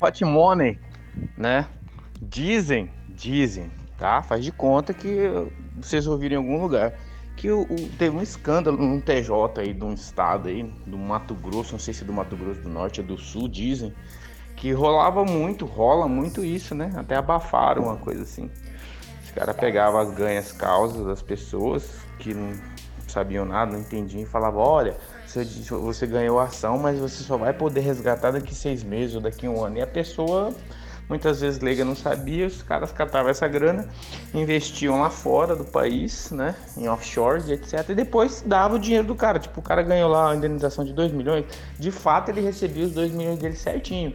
hot money, né? Dizem, dizem, tá? Faz de conta que vocês ouviram em algum lugar que o, o, teve um escândalo num TJ aí de um estado aí, do Mato Grosso, não sei se é do Mato Grosso do Norte ou do Sul, dizem, que rolava muito, rola muito isso, né? Até abafaram uma coisa assim. Os caras pegavam as ganhas causas das pessoas que não sabiam nada, não entendiam e falavam, olha, você ganhou a ação, mas você só vai poder resgatar daqui seis meses ou daqui um ano. E a pessoa Muitas vezes leiga não sabia, os caras catavam essa grana, investiam lá fora do país, né, em offshores, etc. E depois dava o dinheiro do cara. Tipo, o cara ganhou lá a indenização de 2 milhões, de fato ele recebia os 2 milhões dele certinho.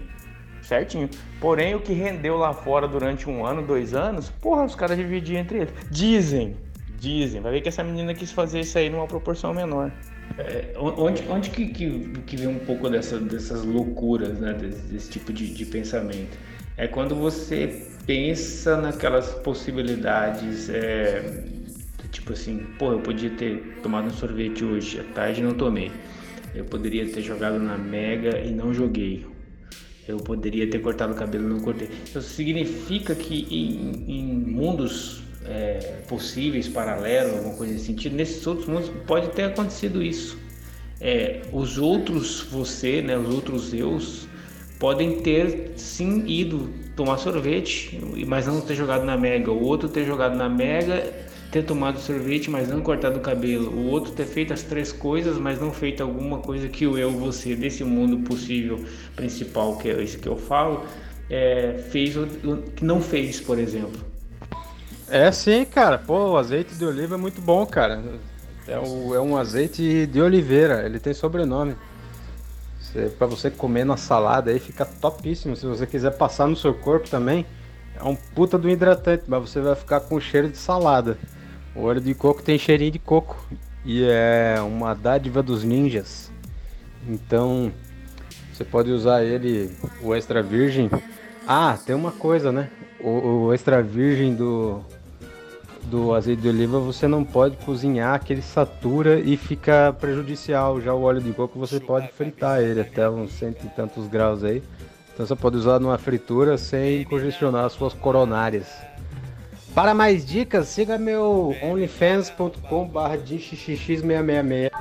Certinho. Porém, o que rendeu lá fora durante um ano, dois anos, porra, os caras dividiam entre eles. Dizem, dizem. Vai ver que essa menina quis fazer isso aí numa proporção menor. É, onde onde que, que, que, vem um pouco dessa, dessas loucuras, né? Desse, desse tipo de, de pensamento? é quando você pensa naquelas possibilidades, é, tipo assim, pô, eu podia ter tomado um sorvete hoje, à tarde não tomei. Eu poderia ter jogado na Mega e não joguei. Eu poderia ter cortado o cabelo e não cortei. Isso significa que em, em mundos é, possíveis, paralelos, alguma coisa nesse sentido, nesses outros mundos pode ter acontecido isso. É, os outros você, né, os outros eus, podem ter sim ido tomar sorvete, mas não ter jogado na Mega. O outro ter jogado na Mega, ter tomado sorvete, mas não cortado o cabelo. O outro ter feito as três coisas, mas não feito alguma coisa que o eu, você, desse mundo possível principal, que é esse que eu falo, é, fez que não fez, por exemplo. É sim, cara. Pô, o azeite de oliva é muito bom, cara. É, o, é um azeite de oliveira, ele tem sobrenome. Para você comer na salada aí fica topíssimo. Se você quiser passar no seu corpo também, é um puta do hidratante, mas você vai ficar com cheiro de salada. O óleo de coco tem cheirinho de coco e é uma dádiva dos ninjas. Então você pode usar ele, o extra virgem. Ah, tem uma coisa, né? O, o extra virgem do do azeite de oliva você não pode cozinhar que ele satura e fica prejudicial. Já o óleo de coco você pode fritar ele até uns cento e tantos graus aí. Então você pode usar numa fritura sem congestionar as suas coronárias. Para mais dicas, siga meu onlyfans.com/dxx666.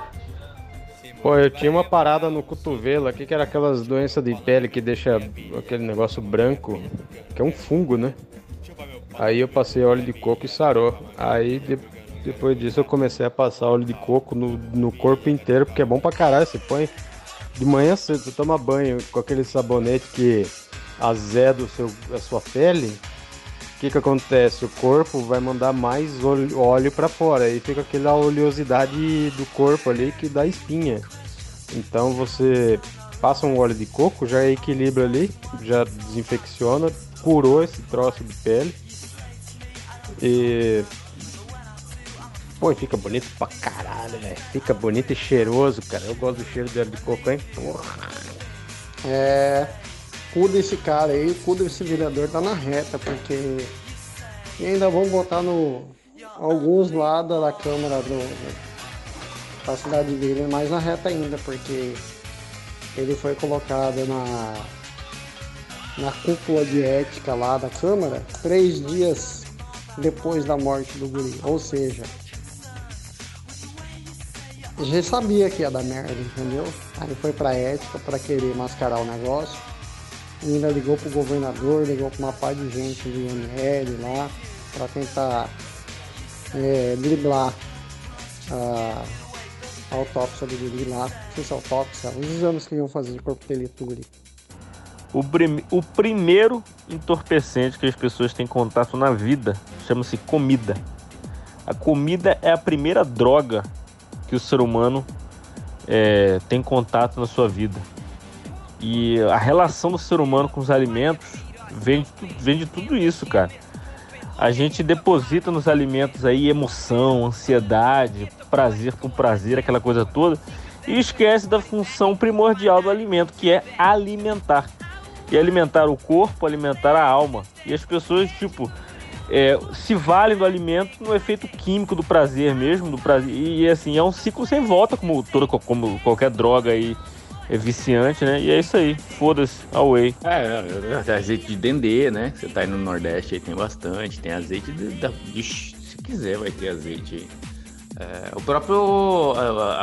Pô, eu tinha uma parada no cotovelo aqui que era aquelas doenças de pele que deixa aquele negócio branco, que é um fungo, né? Aí eu passei óleo de coco e sarou. Aí de, depois disso eu comecei a passar óleo de coco no, no corpo inteiro, porque é bom pra caralho. Você põe de manhã cedo, você toma banho com aquele sabonete que azeda o seu, a sua pele. O que que acontece? O corpo vai mandar mais óleo, óleo para fora e fica aquela oleosidade do corpo ali que dá espinha. Então você passa um óleo de coco, já equilibra ali, já desinfecciona, curou esse troço de pele e. Pô, fica bonito pra caralho, velho. Fica bonito e cheiroso, cara. Eu gosto do cheiro de óleo de coco, hein? Porra. É. O cu desse cara aí, o cu desse vereador tá na reta, porque. E ainda vão botar no. Alguns lados da Câmara do. Da cidade dele mais na reta ainda, porque ele foi colocado na. Na cúpula de ética lá da Câmara, três dias depois da morte do guri. Ou seja, já sabia que ia dar merda, entendeu? Aí foi pra ética para querer mascarar o negócio. E ainda ligou pro governador, ligou pra uma par de gente do IML lá, para tentar é, driblar a, a autópsia do guri lá. Não sei se é autópsia, os exames que iam fazer de corpo delito do guri. O, prim o primeiro entorpecente que as pessoas têm contato na vida chama-se comida. A comida é a primeira droga que o ser humano é, tem contato na sua vida. E a relação do ser humano com os alimentos vem de, vem de tudo isso, cara. A gente deposita nos alimentos aí emoção, ansiedade, prazer por prazer, aquela coisa toda, e esquece da função primordial do alimento, que é alimentar e alimentar o corpo, alimentar a alma. E as pessoas, tipo, é, se valem do alimento no efeito químico do prazer mesmo, do prazer. E, assim, é um ciclo sem volta, como toda como qualquer droga aí é viciante, né? E é isso aí, foda-se, away. É, é, azeite de dendê, né? Você tá aí no Nordeste aí tem bastante, tem azeite de, de, se quiser vai ter azeite aí. É, o próprio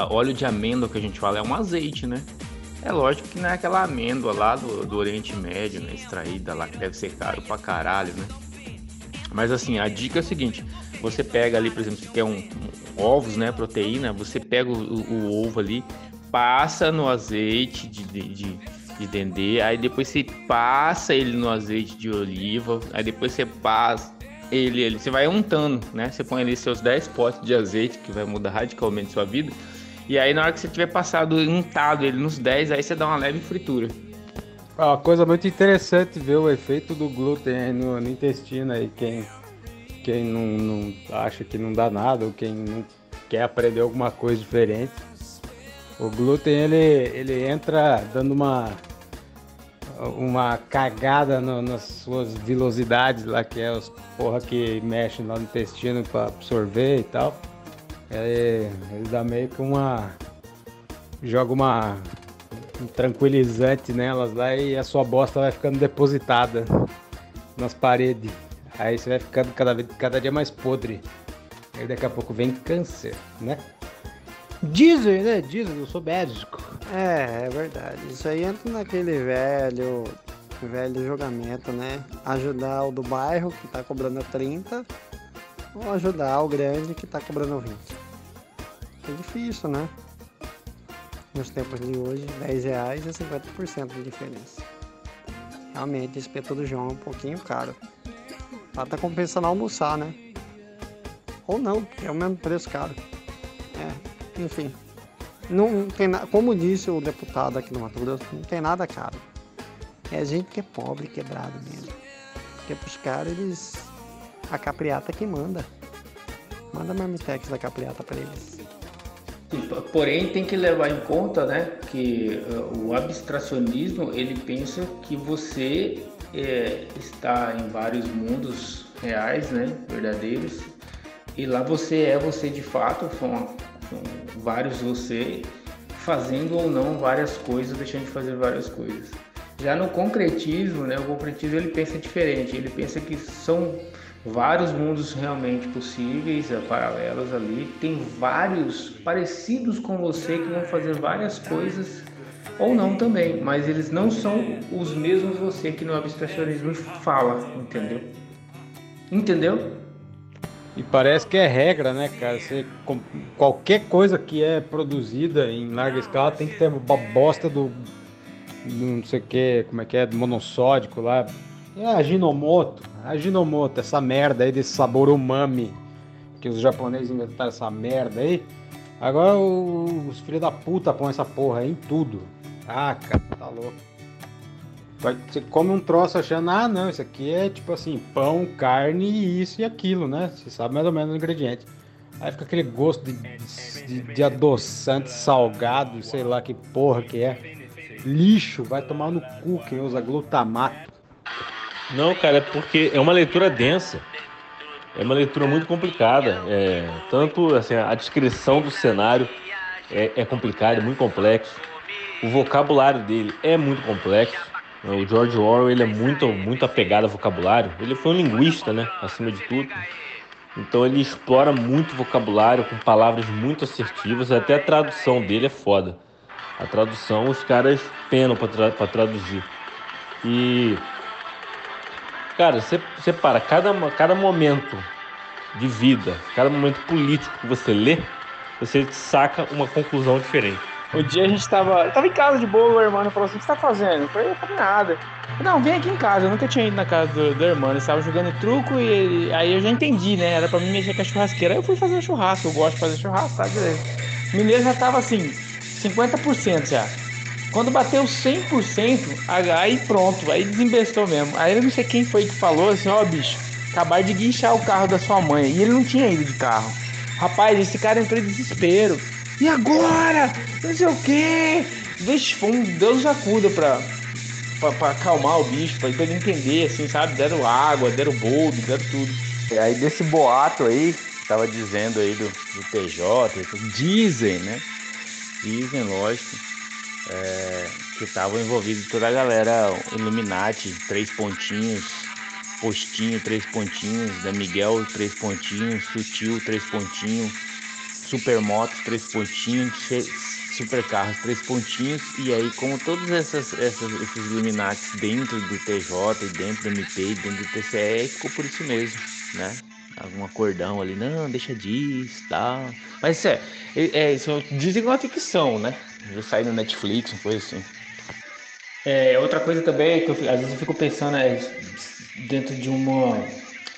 óleo de amêndoa que a gente fala é um azeite, né? É lógico que não é aquela amêndoa lá do, do Oriente Médio, né? Extraída lá, que deve ser caro pra caralho, né? Mas assim, a dica é o seguinte: você pega ali, por exemplo, se quer um, um ovos, né? Proteína, você pega o, o, o ovo ali, passa no azeite de, de, de, de dendê, aí depois você passa ele no azeite de oliva, aí depois você passa ele, ele, você vai untando, né? Você põe ali seus 10 potes de azeite, que vai mudar radicalmente sua vida. E aí na hora que você tiver passado untado ele nos 10, aí você dá uma leve fritura. Uma coisa muito interessante ver o efeito do glúten no, no intestino aí, quem, quem não, não acha que não dá nada, ou quem não quer aprender alguma coisa diferente o glúten ele, ele entra dando uma uma cagada no, nas suas velocidades lá, que é os porra que mexem lá no intestino para absorver e tal. Ele, ele dá meio que uma. joga uma. um tranquilizante nelas lá e a sua bosta vai ficando depositada nas paredes. Aí você vai ficando cada, vez, cada dia mais podre. Aí daqui a pouco vem câncer, né? Dizem, né? Dizem, eu sou médico. É, é verdade. Isso aí entra naquele velho, velho julgamento, né? Ajudar o do bairro que tá cobrando 30 ou ajudar o grande que tá cobrando 20. É difícil, né? Nos tempos de hoje, 10 reais é 50% de diferença. Realmente, esse espeto do João é um pouquinho caro. Lá tá compensando almoçar, né? Ou não, porque é o mesmo preço caro. É, enfim, não tem nada, como disse o deputado aqui no Mato Grosso, não tem nada caro. É gente que é pobre, quebrado mesmo. Porque pros caras, eles. A capriata que manda. Manda marmitex da capriata para eles. Porém, tem que levar em conta, né, que uh, o abstracionismo ele pensa que você é, está em vários mundos reais, né, verdadeiros, e lá você é você de fato, uma vários você fazendo ou não várias coisas, deixando de fazer várias coisas. Já no concretismo, né, o concretismo ele pensa diferente, ele pensa que são vários mundos realmente possíveis, é, paralelos ali, tem vários parecidos com você que vão fazer várias coisas ou não também, mas eles não são os mesmos você que no abstracionismo fala, entendeu? Entendeu? E parece que é regra, né, cara? Você, qualquer coisa que é produzida em larga escala tem que ter uma bosta do, do não sei o que, como é que é, do monossódico lá. É a Ginomoto, a Ginomoto, essa merda aí desse sabor umami que os japoneses inventaram essa merda aí. Agora os filhos da puta põem essa porra aí em tudo. Ah, cara, tá louco. Você come um troço achando, ah, não, isso aqui é tipo assim, pão, carne e isso e aquilo, né? Você sabe mais ou menos o ingrediente. Aí fica aquele gosto de, de, de adoçante, salgado, sei lá que porra que é. Lixo, vai tomar no cu quem usa glutamato. Não, cara, é porque é uma leitura densa. É uma leitura muito complicada. É, tanto assim, a descrição do cenário é, é complicada, é muito complexo. O vocabulário dele é muito complexo. O George Orwell ele é muito, muito apegado ao vocabulário. Ele foi um linguista, né? Acima de tudo. Então ele explora muito vocabulário com palavras muito assertivas. Até a tradução dele é foda. A tradução os caras penam para tra traduzir. E cara, você, você para cada, cada momento de vida, cada momento político que você lê, você saca uma conclusão diferente. O dia a gente tava. tava em casa de boa, o irmão falou assim: o que você tá fazendo? Eu falei, eu falei nada. Não, vem aqui em casa. Eu nunca tinha ido na casa do, do irmão. Ele estava jogando truco e ele, aí eu já entendi, né? Era pra mim mexer com a churrasqueira. Aí eu fui fazer churrasco. Eu gosto de fazer churrasco, tá? Beleza. Mineiro já tava assim, 50% já. Quando bateu 100%, aí pronto, aí desembestou mesmo. Aí eu não sei quem foi que falou assim: ó, oh, bicho, acabar de guinchar o carro da sua mãe. E ele não tinha ido de carro. Rapaz, esse cara entrou em desespero. E agora? Não sei o quê. Vixe, foi um Deus acuda pra, pra, pra acalmar o bicho, pra, ele entender, assim, sabe? Deram água, deram boldo, deram tudo. E aí desse boato aí, tava dizendo aí do, do PJ, dizem, né? Dizem, lógico. É, que estavam envolvidos toda a galera Illuminati, três pontinhos, Postinho, três pontinhos, da Miguel, três pontinhos, Sutil, três pontinhos, Supermotos, três pontinhos, Supercarros, três pontinhos, e aí como todos essas, essas, esses Illuminati dentro do TJ, dentro do MP, dentro do TCE, ficou por isso mesmo, né? Algum acordão ali, não, deixa disso, tal. Mas é, é, isso dizem que é uma ficção, né? Já saiu no Netflix, uma coisa assim. É, outra coisa também que eu, às vezes eu fico pensando é, dentro de uma,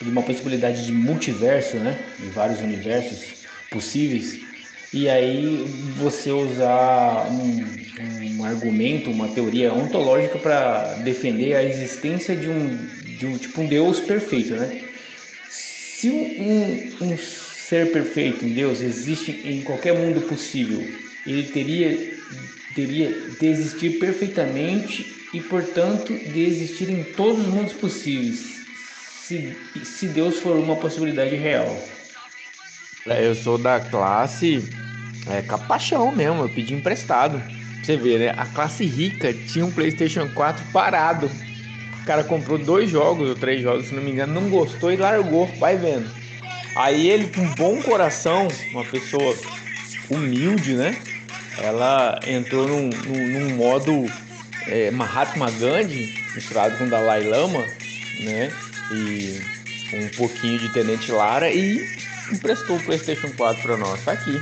de uma possibilidade de multiverso, né? De vários universos possíveis. E aí você usar um, um argumento, uma teoria ontológica para defender a existência de um, de um tipo um Deus perfeito, né? Se um, um ser perfeito, um Deus, existe em qualquer mundo possível, ele teria teria de existir perfeitamente e, portanto, de existir em todos os mundos possíveis, se, se Deus for uma possibilidade real. É, eu sou da classe é, capachão mesmo, eu pedi emprestado. Você vê, né? A classe rica tinha um PlayStation 4 parado. O cara comprou dois jogos ou três jogos, se não me engano, não gostou e largou. Vai vendo. Aí ele, com bom coração, uma pessoa humilde, né? Ela entrou num, num, num modo é, Mahatma Gandhi misturado com Dalai Lama, né? E um pouquinho de Tenente Lara e emprestou o PlayStation 4 para nós. Tá aqui.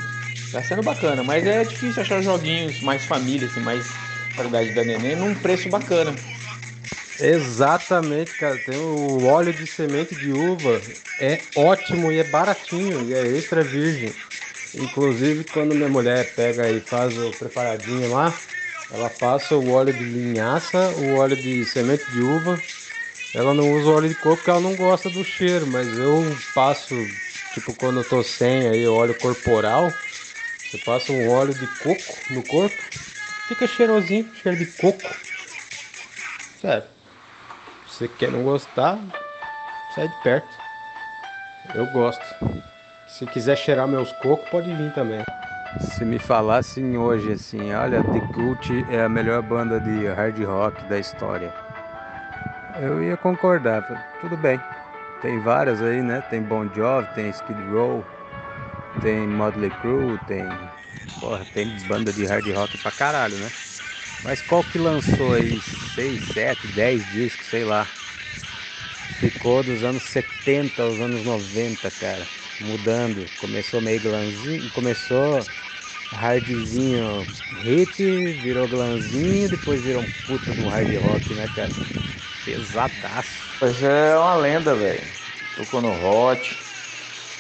Tá sendo bacana, mas é difícil achar joguinhos mais família, assim, mais qualidade da neném num preço bacana. Exatamente, cara. Tem o óleo de semente de uva, é ótimo e é baratinho e é extra virgem. Inclusive, quando minha mulher pega e faz o preparadinho lá, ela passa o óleo de linhaça, o óleo de semente de uva. Ela não usa óleo de coco porque ela não gosta do cheiro, mas eu passo, tipo, quando eu tô sem aí óleo corporal, você passa um óleo de coco no corpo, fica cheirosinho, cheiro de coco. Sério. Você quer não gostar, sai de perto. Eu gosto. Se quiser cheirar meus cocos, pode vir também. Se me falassem hoje assim, olha, The Cult é a melhor banda de hard rock da história, eu ia concordar. Tudo bem. Tem várias aí, né? Tem Bon Jovi, tem Skid Row, tem Motley Crue, tem. Porra, tem banda de hard rock pra caralho, né? Mas qual que lançou aí 6, 7, 10 discos, sei lá. Ficou dos anos 70 aos anos 90, cara mudando. Começou meio glanzinho, começou hardzinho hit, virou glanzinho, depois virou um puta no hard rock, né, cara? Pesadaço. Pois é uma lenda, velho. Tocou no Hot,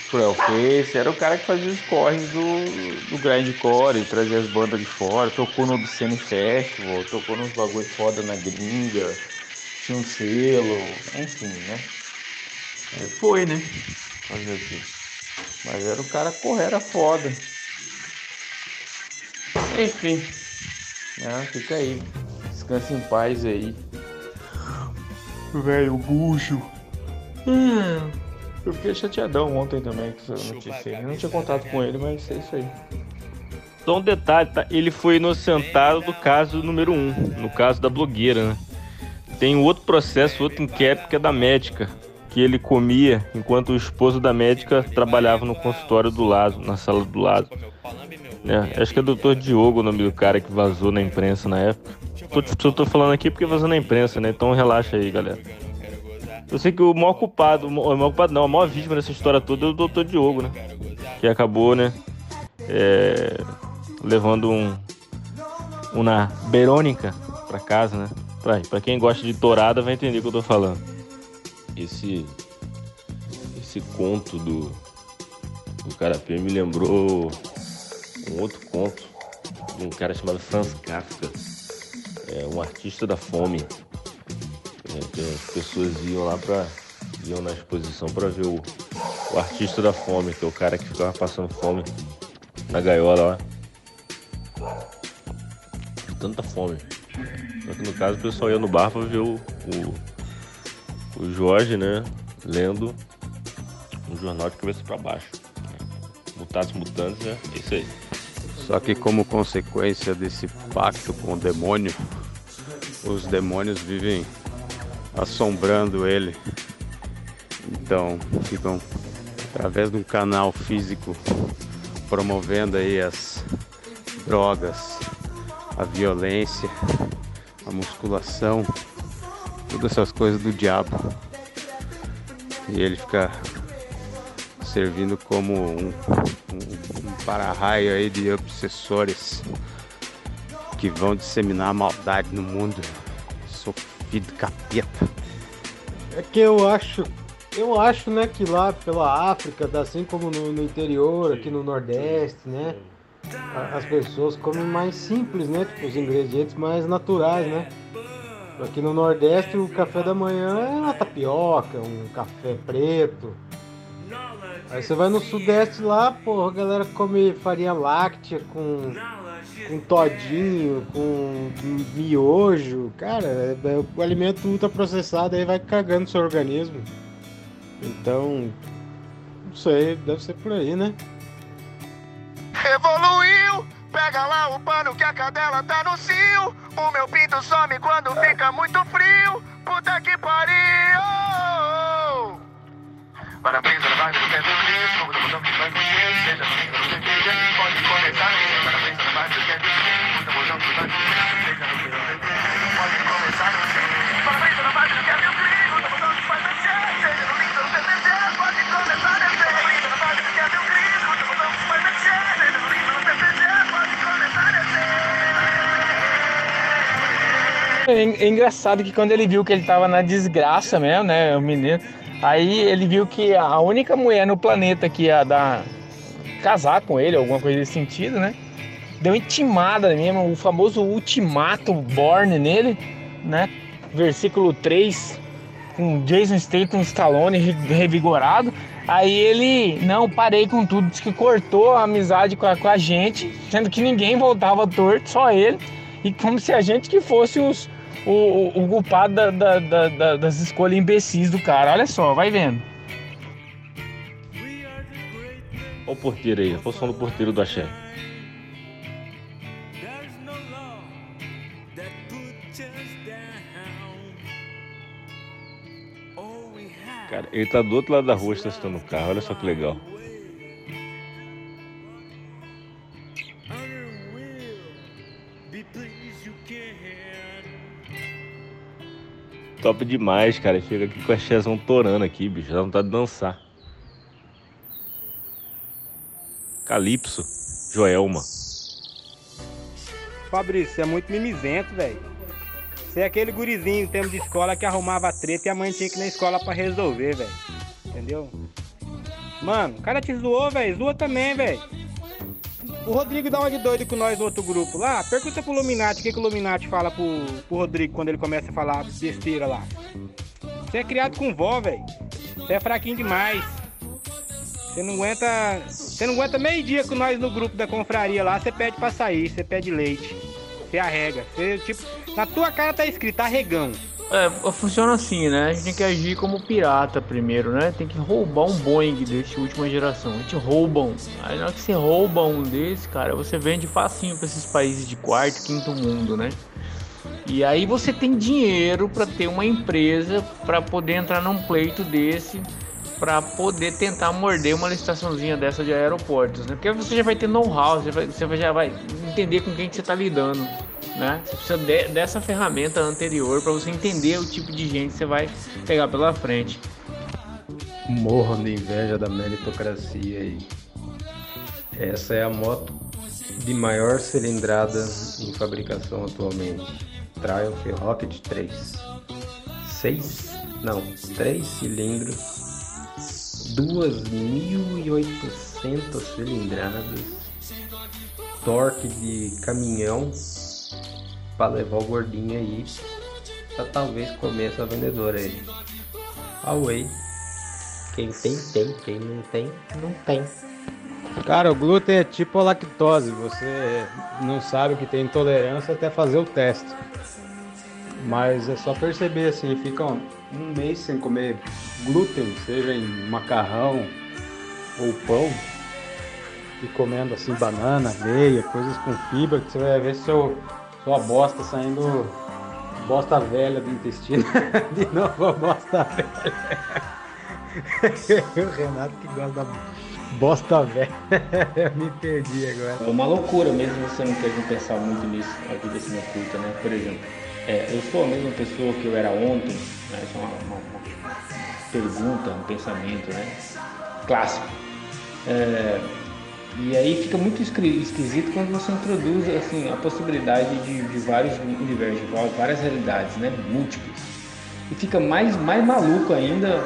Cruel Face, era o cara que fazia os corres do, do grindcore, trazia as bandas de fora, tocou no Obscene Festival, tocou nos bagulho foda na gringa, tinha um selo, enfim, né? Foi, né? Fazer o quê? Mas era o cara correr, era foda. Enfim. Ah, fica aí. Descansa em paz aí. Velho, bucho. Hum, eu fiquei chateadão ontem também com essa notícia. Eu não tinha contato com ele, mas é isso aí. Só um detalhe, tá? Ele foi inocentado do caso número um, no caso da blogueira, né? Tem outro processo, outro inquérito que é da médica que ele comia enquanto o esposo da médica trabalhava no consultório do lado, na sala do lado. É, acho que é Dr. Diogo o nome do cara que vazou na imprensa na época. Tô, tô falando aqui porque vazou na imprensa, né? Então relaxa aí, galera. Eu sei que o maior culpado, o maior culpado não, a maior vítima dessa história toda é o Dr. Diogo, né? Que acabou, né? É, levando um, uma Verônica pra casa, né? Pra, pra quem gosta de tourada vai entender o que eu tô falando esse esse conto do do Carapé me lembrou um outro conto de um cara chamado Franz Kafka, é, um artista da fome. É, as pessoas iam lá para iam na exposição para ver o, o artista da fome, que é o cara que ficava passando fome na gaiola lá. Tanta fome. Só que no caso o pessoal ia no bar para ver o, o o Jorge, né, lendo um jornal de cabeça para baixo. Mutados mutantes, é isso aí. Só que como consequência desse pacto com o demônio, os demônios vivem assombrando ele. Então ficam através de um canal físico promovendo aí as drogas, a violência, a musculação, todas essas coisas do diabo. E ele fica servindo como um, um, um para-raio aí de obsessores que vão disseminar a maldade no mundo. Sofrido capeta. É que eu acho, eu acho, né, que lá pela África, assim como no, no interior, aqui no Nordeste, né, as pessoas comem mais simples, né, tipo os ingredientes mais naturais, né. Aqui no Nordeste o café da manhã é uma tapioca, um café preto. Aí você vai no Sudeste lá, pô, a galera come farinha láctea com com todinho, com miojo, cara, é- é- o alimento ultraprocessado aí vai cagando seu organismo. Então, não sei, deve ser por aí, né? Evoluiu, pega lá o pano que a cadela tá no cio. O meu pinto some quando fica muito frio. Puta que pariu! Vai todo mundo que vai conhecer, seja do certeza, pode começar. É, é engraçado que quando ele viu que ele tava na desgraça mesmo, né, o menino, aí ele viu que a única mulher no planeta que ia dar casar com ele, alguma coisa nesse sentido, né? Deu intimada mesmo, o famoso ultimato born nele, né? Versículo 3, com Jason Statham, Stallone re- revigorado. Aí ele, não, parei com tudo, disse que cortou a amizade com a, com a gente, sendo que ninguém voltava torto, só ele. E como se a gente que fosse os, o, o, culpado da- da- da- da- das escolhas imbecis do cara. Olha só, vai vendo. Olha o porteiro aí, a som do porteiro do Axé. Cara, ele tá do outro lado da rua estacionando o carro, olha só que legal. Top demais, cara. Chega aqui com a chezão torando aqui, bicho. Dá vontade de dançar. Calypso, Joelma. Fabrício, você é muito mimizento, velho. Você é aquele gurizinho em tempo de escola que arrumava treta e a mãe tinha que ir na escola pra resolver, velho. Entendeu? Mano, o cara te zoou, velho. Zoa também, velho. O Rodrigo dá uma de doido com nós no outro grupo lá. Pergunta pro Luminati o que, que o Luminati fala pro, pro Rodrigo quando ele começa a falar besteira lá. Você é criado com vó, velho. Você é fraquinho demais. Você não aguenta. Você não aguenta meio dia com nós no grupo da confraria lá, você pede pra sair, você pede leite. Você arrega. Você, tipo, na tua cara tá escrito arregão. É, funciona assim, né? A gente tem que agir como pirata primeiro, né? Tem que roubar um Boeing desse última geração. A gente rouba um. Aí na hora que você rouba um desse, cara, você vende facinho pra esses países de quarto, quinto mundo, né? E aí você tem dinheiro para ter uma empresa para poder entrar num pleito desse, para poder tentar morder uma licitaçãozinha dessa de aeroportos, né? Porque você já vai ter know-how, você, vai- você já vai entender com quem que você está lidando, né? Você precisa de- dessa ferramenta anterior para você entender o tipo de gente que você vai pegar pela frente. Morro de inveja da meritocracia aí. Essa é a moto de maior cilindrada em fabricação atualmente. Triumph Rocket 3. 6, não, 3 cilindros, 2.800 cilindradas, torque de caminhão para levar o gordinho aí, pra talvez comer essa vendedora aí. Away. Quem tem, tem. Quem não tem, não tem. Cara, o glúten é tipo a lactose, você não sabe que tem intolerância até fazer o teste. Mas é só perceber assim, fica um, um mês sem comer glúten, seja em macarrão ou pão, e comendo assim banana, aveia, coisas com fibra, que você vai ver seu, sua bosta saindo bosta velha do intestino. De novo a bosta velha. o Renato que gosta da bosta velha. Eu me perdi agora. É uma loucura mesmo você não ter que pensar muito nisso, a vida assim oculta, né? Por exemplo, é, eu sou a mesma pessoa que eu era ontem, né? Isso é uma, uma- uma pergunta, um pensamento, né? Clássico. É, e aí fica muito esqui- esquisito quando você introduz assim, a possibilidade de, de vários universos, várias realidades, né? Múltiplas. E fica mais, mais maluco ainda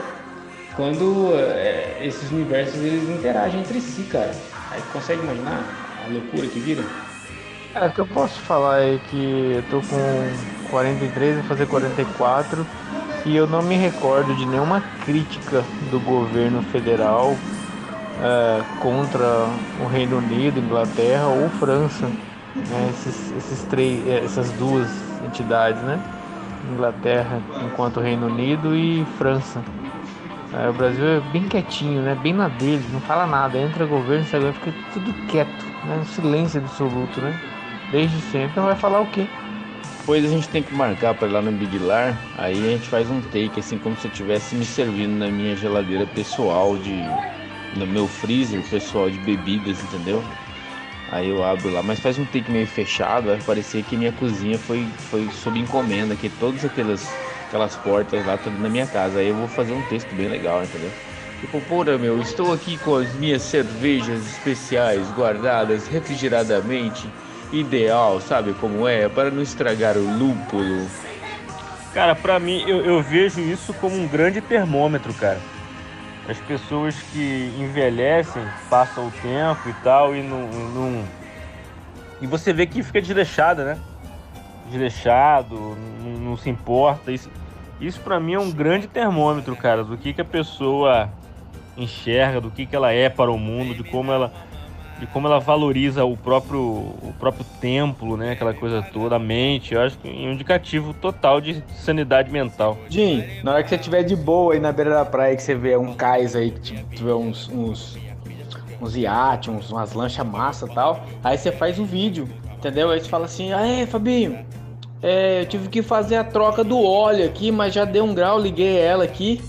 quando é, esses universos eles interagem entre si, cara. Aí consegue imaginar a loucura que vira? É, o que eu posso falar é que eu tô com 43 e fazer 44 e eu não me recordo de nenhuma crítica do governo federal é, contra o Reino Unido, Inglaterra ou França, né? esses, esses três, é, essas duas entidades, né? Inglaterra enquanto Reino Unido e França. É, o Brasil é bem quietinho, né? Bem na dele, não fala nada. Entra governo, sai governo, fica tudo quieto, né? Um silêncio absoluto, né? Desde sempre. Então vai falar o quê? Depois a gente tem que marcar pra ir lá no Big Lar, aí a gente faz um take, assim como se eu estivesse me servindo na minha geladeira pessoal de. No meu freezer pessoal de bebidas, entendeu? Aí eu abro lá, mas faz um take meio fechado, vai parecer que minha cozinha foi, foi sob encomenda, que todas aquelas, aquelas portas lá tudo na minha casa. Aí eu vou fazer um texto bem legal, entendeu? Tipo, porra meu, estou aqui com as minhas cervejas especiais guardadas refrigeradamente, ideal, sabe como é? Para não estragar o lúpulo. Cara, pra mim, eu, eu vejo isso como um grande termômetro, cara. As pessoas que envelhecem, passam o tempo e tal, e não. não- E você vê que fica desleixada, né? Desleixado, não, não se importa. Isso, isso pra mim é um grande termômetro, cara, do que, que a pessoa enxerga, do que, que ela é para o mundo, de como ela. De como ela valoriza o próprio, o próprio templo, né? Aquela coisa toda, a mente. Eu acho que é um indicativo total de sanidade mental. Jim, na hora que você estiver de boa aí na beira da praia, que você vê um cais aí, que ti- tiver uns, uns, uns iates, uns, umas lanchas massa e tal, aí você faz um vídeo, entendeu? Aí você fala assim, aê, Fabinho, é, eu tive que fazer a troca do óleo aqui, mas já deu um grau, liguei ela aqui,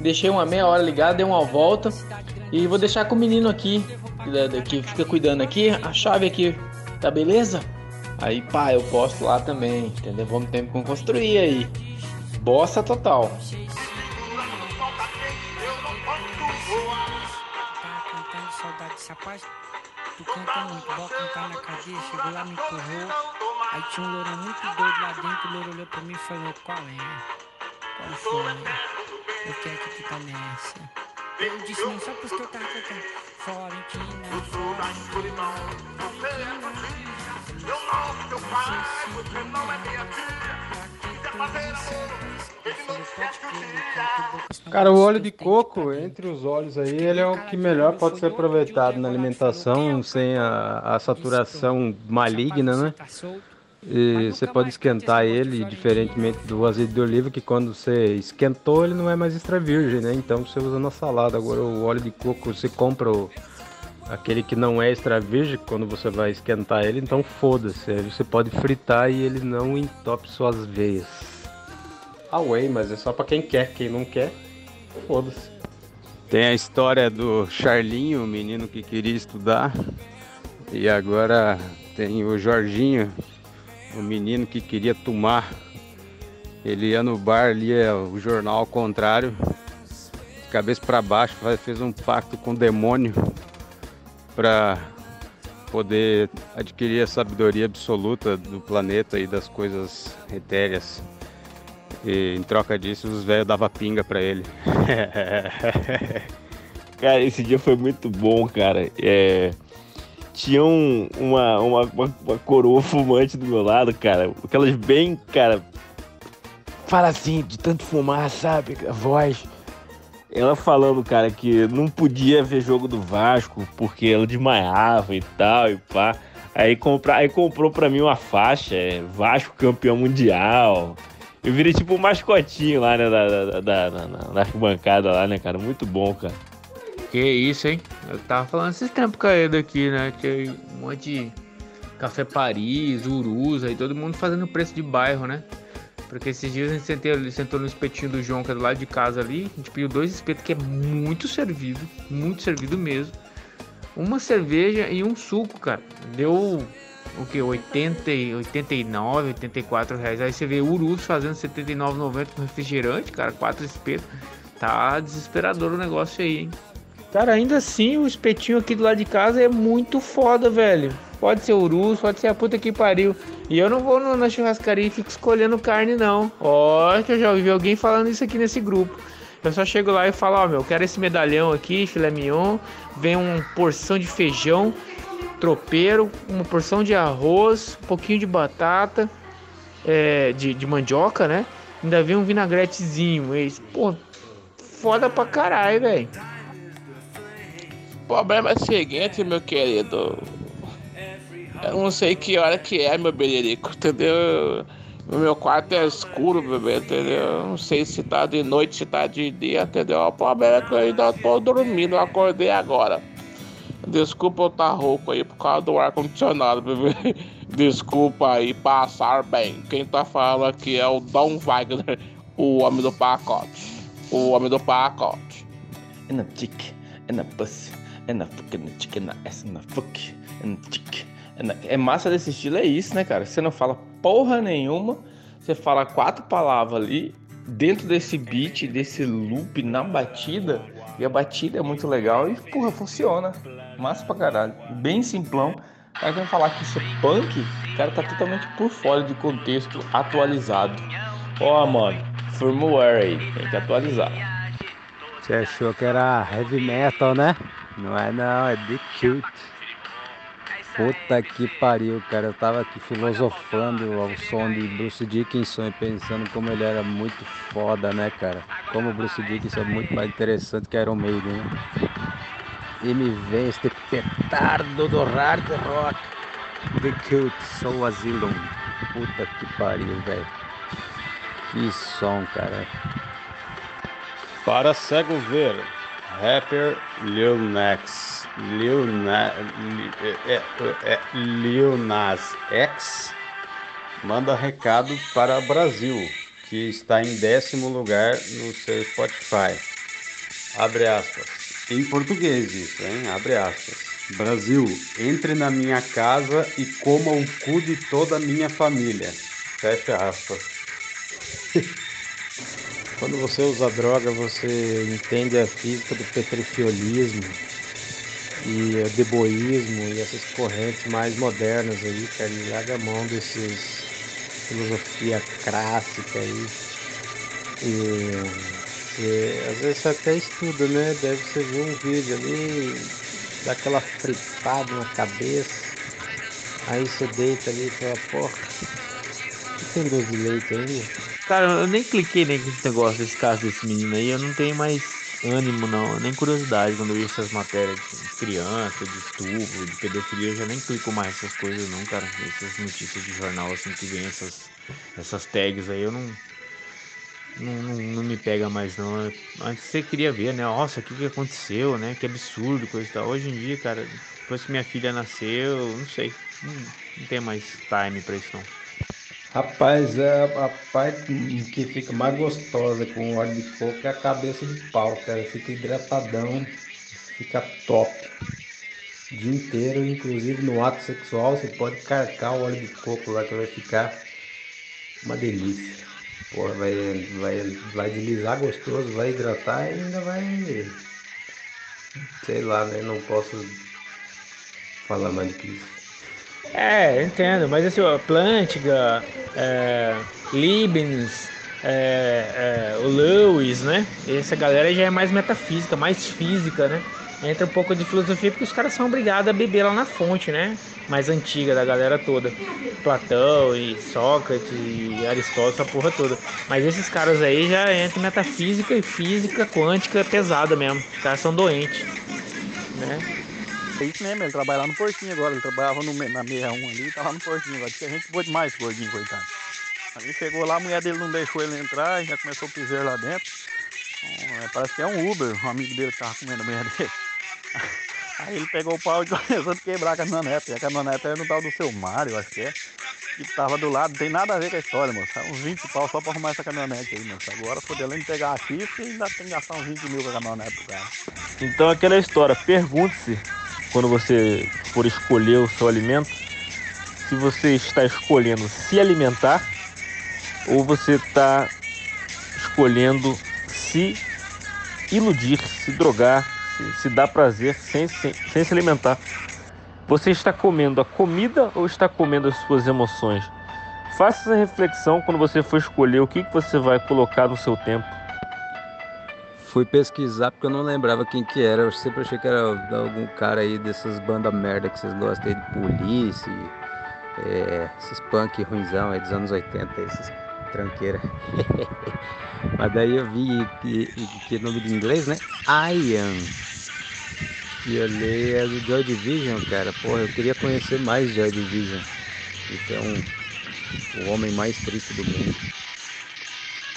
deixei uma meia hora ligada, dei uma volta e vou deixar com o menino aqui, da- da- que fica cuidando aqui, a chave aqui, tá beleza? Aí, pá, eu posto lá também, entendeu? Vamos ter que construir aí. Bossa total. Rapaz. Tu canta muito, bora cantar na cadeia. Chegou lá, me empurrou. Aí tinha um lourão muito doido lá dentro. O louro olhou pra mim e falou: Qual é? Qual foi? Eu quero que tu tá nessa. Eu disse: Não, só porque eu tava cantando. Florentina, Florentina. Cara, o óleo de coco, entre os óleos aí, ele é o que melhor pode ser aproveitado na alimentação, sem a, a saturação maligna, né? E você pode esquentar ele, diferentemente do azeite de oliva, que quando você esquentou, ele não é mais extra virgem, né? Então você usa na salada. Agora o óleo de coco, você compra o, aquele que não é extra virgem, quando você vai esquentar ele, então foda-se. Você pode fritar e ele não entope suas veias. Ah, whey, mas é só pra quem quer, quem não quer, foda-se. Tem a história do Charlinho, o menino que queria estudar, e agora tem o Jorginho, o menino que queria tomar. Ele ia no bar, lia o jornal ao contrário, de cabeça para baixo, fez um pacto com o demônio para poder adquirir a sabedoria absoluta do planeta e das coisas etéreas. E em troca disso, os velhos davam pinga pra ele. Cara, esse dia foi muito bom, cara. É, Tinha um- uma, uma, uma, coroa fumante do meu lado, cara. Aquelas bem, cara. Fala assim, de tanto fumar, sabe? A voz. Ela falando, cara, que não podia ver jogo do Vasco porque ela desmaiava e tal, e pá. Aí, compra, aí comprou pra mim uma faixa, é, Vasco campeão mundial. Eu virei tipo um mascotinho lá, né, da, da, da, da- da arquibancada lá, né, cara? Muito bom, cara. Que isso, hein? Eu tava falando esses tempos ele aqui, né? Tem um monte de Café Paris, Urus, aí todo mundo fazendo preço de bairro, né? Porque esses dias a gente sentou, sentou no espetinho do João, que é do lado de casa ali. A gente pediu dois espetos que é muito servido, muito servido mesmo. Uma cerveja e um suco, cara. Deu o que? 80, e- 89, 84 reais. Aí você vê Urus fazendo 79,90 com refrigerante, cara. Quatro espetos. Tá desesperador o negócio aí, hein? Cara, ainda assim, o espetinho aqui do lado de casa é muito foda, velho. Pode ser Urus, pode ser a puta que pariu. E eu não vou na churrascaria e fico escolhendo carne, não. Ó, que eu já ouvi alguém falando isso aqui nesse grupo. Eu só chego lá e falo, ó, meu, eu quero esse medalhão aqui, filé mignon. Vem uma porção de feijão, tropeiro, uma porção de arroz, um pouquinho de batata, é, de, de mandioca, né? Ainda vem um vinagretezinho. Eles, pô, foda pra caralho, velho. Problema é o seguinte, meu querido. Eu não sei que hora que é, meu belerico, entendeu? O meu quarto é escuro, bebê, entendeu? Eu não sei se tá de noite, se tá de dia, entendeu? O problema é que eu ainda tô dormindo, eu acordei agora. Desculpa eu estar rouco aí por causa do ar-condicionado, bebê. Desculpa aí, passar bem. Quem tá falando aqui é o Dom Wagner, o homem do pacote. O homem do pacote. And a chick, and a pussy, and a fuck, and a chick, and a ass, and a fuck, and a chick. and a- É massa desse estilo, é isso, né, cara? Você não fala porra nenhuma, você fala quatro palavras ali, dentro desse beat, desse loop na batida, e a batida é muito legal e, porra, funciona. Massa pra caralho. Bem simplão. O cara vem falar que isso é punk, o cara tá totalmente por fora de contexto atualizado. Ó, mano, firmware aí, tem que atualizar. Você achou que era heavy metal, né? Não é não, é The Cute. Puta que pariu, cara. Eu tava aqui filosofando ao som de Bruce Dickinson e pensando como ele era muito foda, né, cara? Como Bruce Dickinson é muito mais interessante que Iron Maiden. né? E me vem este petardo do hard rock. The Cute, Soul Asylum. Puta que pariu, velho. Que som, cara. Para cego ver, rapper Lil Nas, Lil, Na, é, é, é, Lil Nas X manda recado para Brasil, que está em décimo lugar no seu Spotify. Abre aspas. Em português isso, hein? Abre aspas. Brasil, entre na minha casa e coma o cu de toda a minha família. Fecha aspas. Quando você usa droga, você entende a física do petrifiolismo e o deboísmo e essas correntes mais modernas aí, cara, e larga a mão desses filosofia clássica aí. E, às vezes você até estuda, né? Deve você ver um vídeo ali, dá aquela fritada na cabeça, aí você deita ali e fala, porra, tem doce de leite ainda? Cara, eu nem cliquei nesse negócio desse caso desse menino aí, eu não tenho mais ânimo não, nem curiosidade quando eu vi essas matérias de criança, de estupro, de pedofilia, eu já nem clico mais essas coisas não, cara. Essas notícias de jornal assim que vem essas, essas tags aí, eu não, não, não, não me pega mais não. Antes você queria ver, né? Nossa, o que, que aconteceu, né? Que absurdo, coisa e tal. Hoje em dia, cara, depois que minha filha nasceu, não sei, não, não tem mais time pra isso não. Rapaz, é a parte que fica mais gostosa com o óleo de coco é a cabeça de pau, cara. Fica hidratadão, fica top. O dia inteiro, inclusive no ato sexual, você pode carcar o óleo de coco lá que vai ficar uma delícia. Porra, vai, vai, vai deslizar gostoso, vai hidratar e ainda vai. Sei lá, né? Não posso falar mais do que isso. É, entendo, mas assim, ó, Plântiga, é, Leibniz, é, é, o Lewis, né? Essa galera já é mais metafísica, mais física, né? Entra um pouco de filosofia porque os caras são obrigados a beber lá na fonte, né? Mais antiga da galera toda. Platão e Sócrates e Aristóteles, essa porra toda. Mas esses caras aí já entram metafísica e física quântica pesada mesmo. Os caras são doentes, né? É isso mesmo, ele trabalha lá no portinho agora. Ele trabalhava no, na 61 ali, tá lá no portinho agora. Tinha gente boa demais, gordinho, coitado. Aí chegou lá, a mulher dele não deixou ele entrar, já começou a pisar lá dentro. Então, é, parece que é um Uber, um amigo dele que tava comendo a mulher dele. Aí ele pegou o pau e começou a quebrar a caminhonete. E a caminhonete era no tal do seu Mário, acho que é. Que tava do lado, não tem nada a ver com a história, moço. É Uns 20 pau só pra arrumar essa caminhonete aí, moço. Agora, poder além de pegar a chifre, ainda tem que gastar uns 20 mil com a caminhonete cara. Então aquela história, pergunte-se quando você for escolher o seu alimento, se você está escolhendo se alimentar ou você está escolhendo se iludir, se drogar, se, se dar prazer sem, sem, sem se alimentar. Você está comendo a comida ou está comendo as suas emoções? Faça essa reflexão quando você for escolher o que, que você vai colocar no seu tempo. Fui pesquisar porque eu não lembrava quem que era. Eu sempre achei que era algum cara aí dessas bandas merda que vocês gostam aí de polícia, é, esses punk ruimzão aí dos anos 80, esses tranqueira. Mas daí eu vi que, que nome de inglês, né? Ian. E li é do Joy Division, cara. Porra, eu queria conhecer mais Joy Division. Então, o homem mais triste do mundo.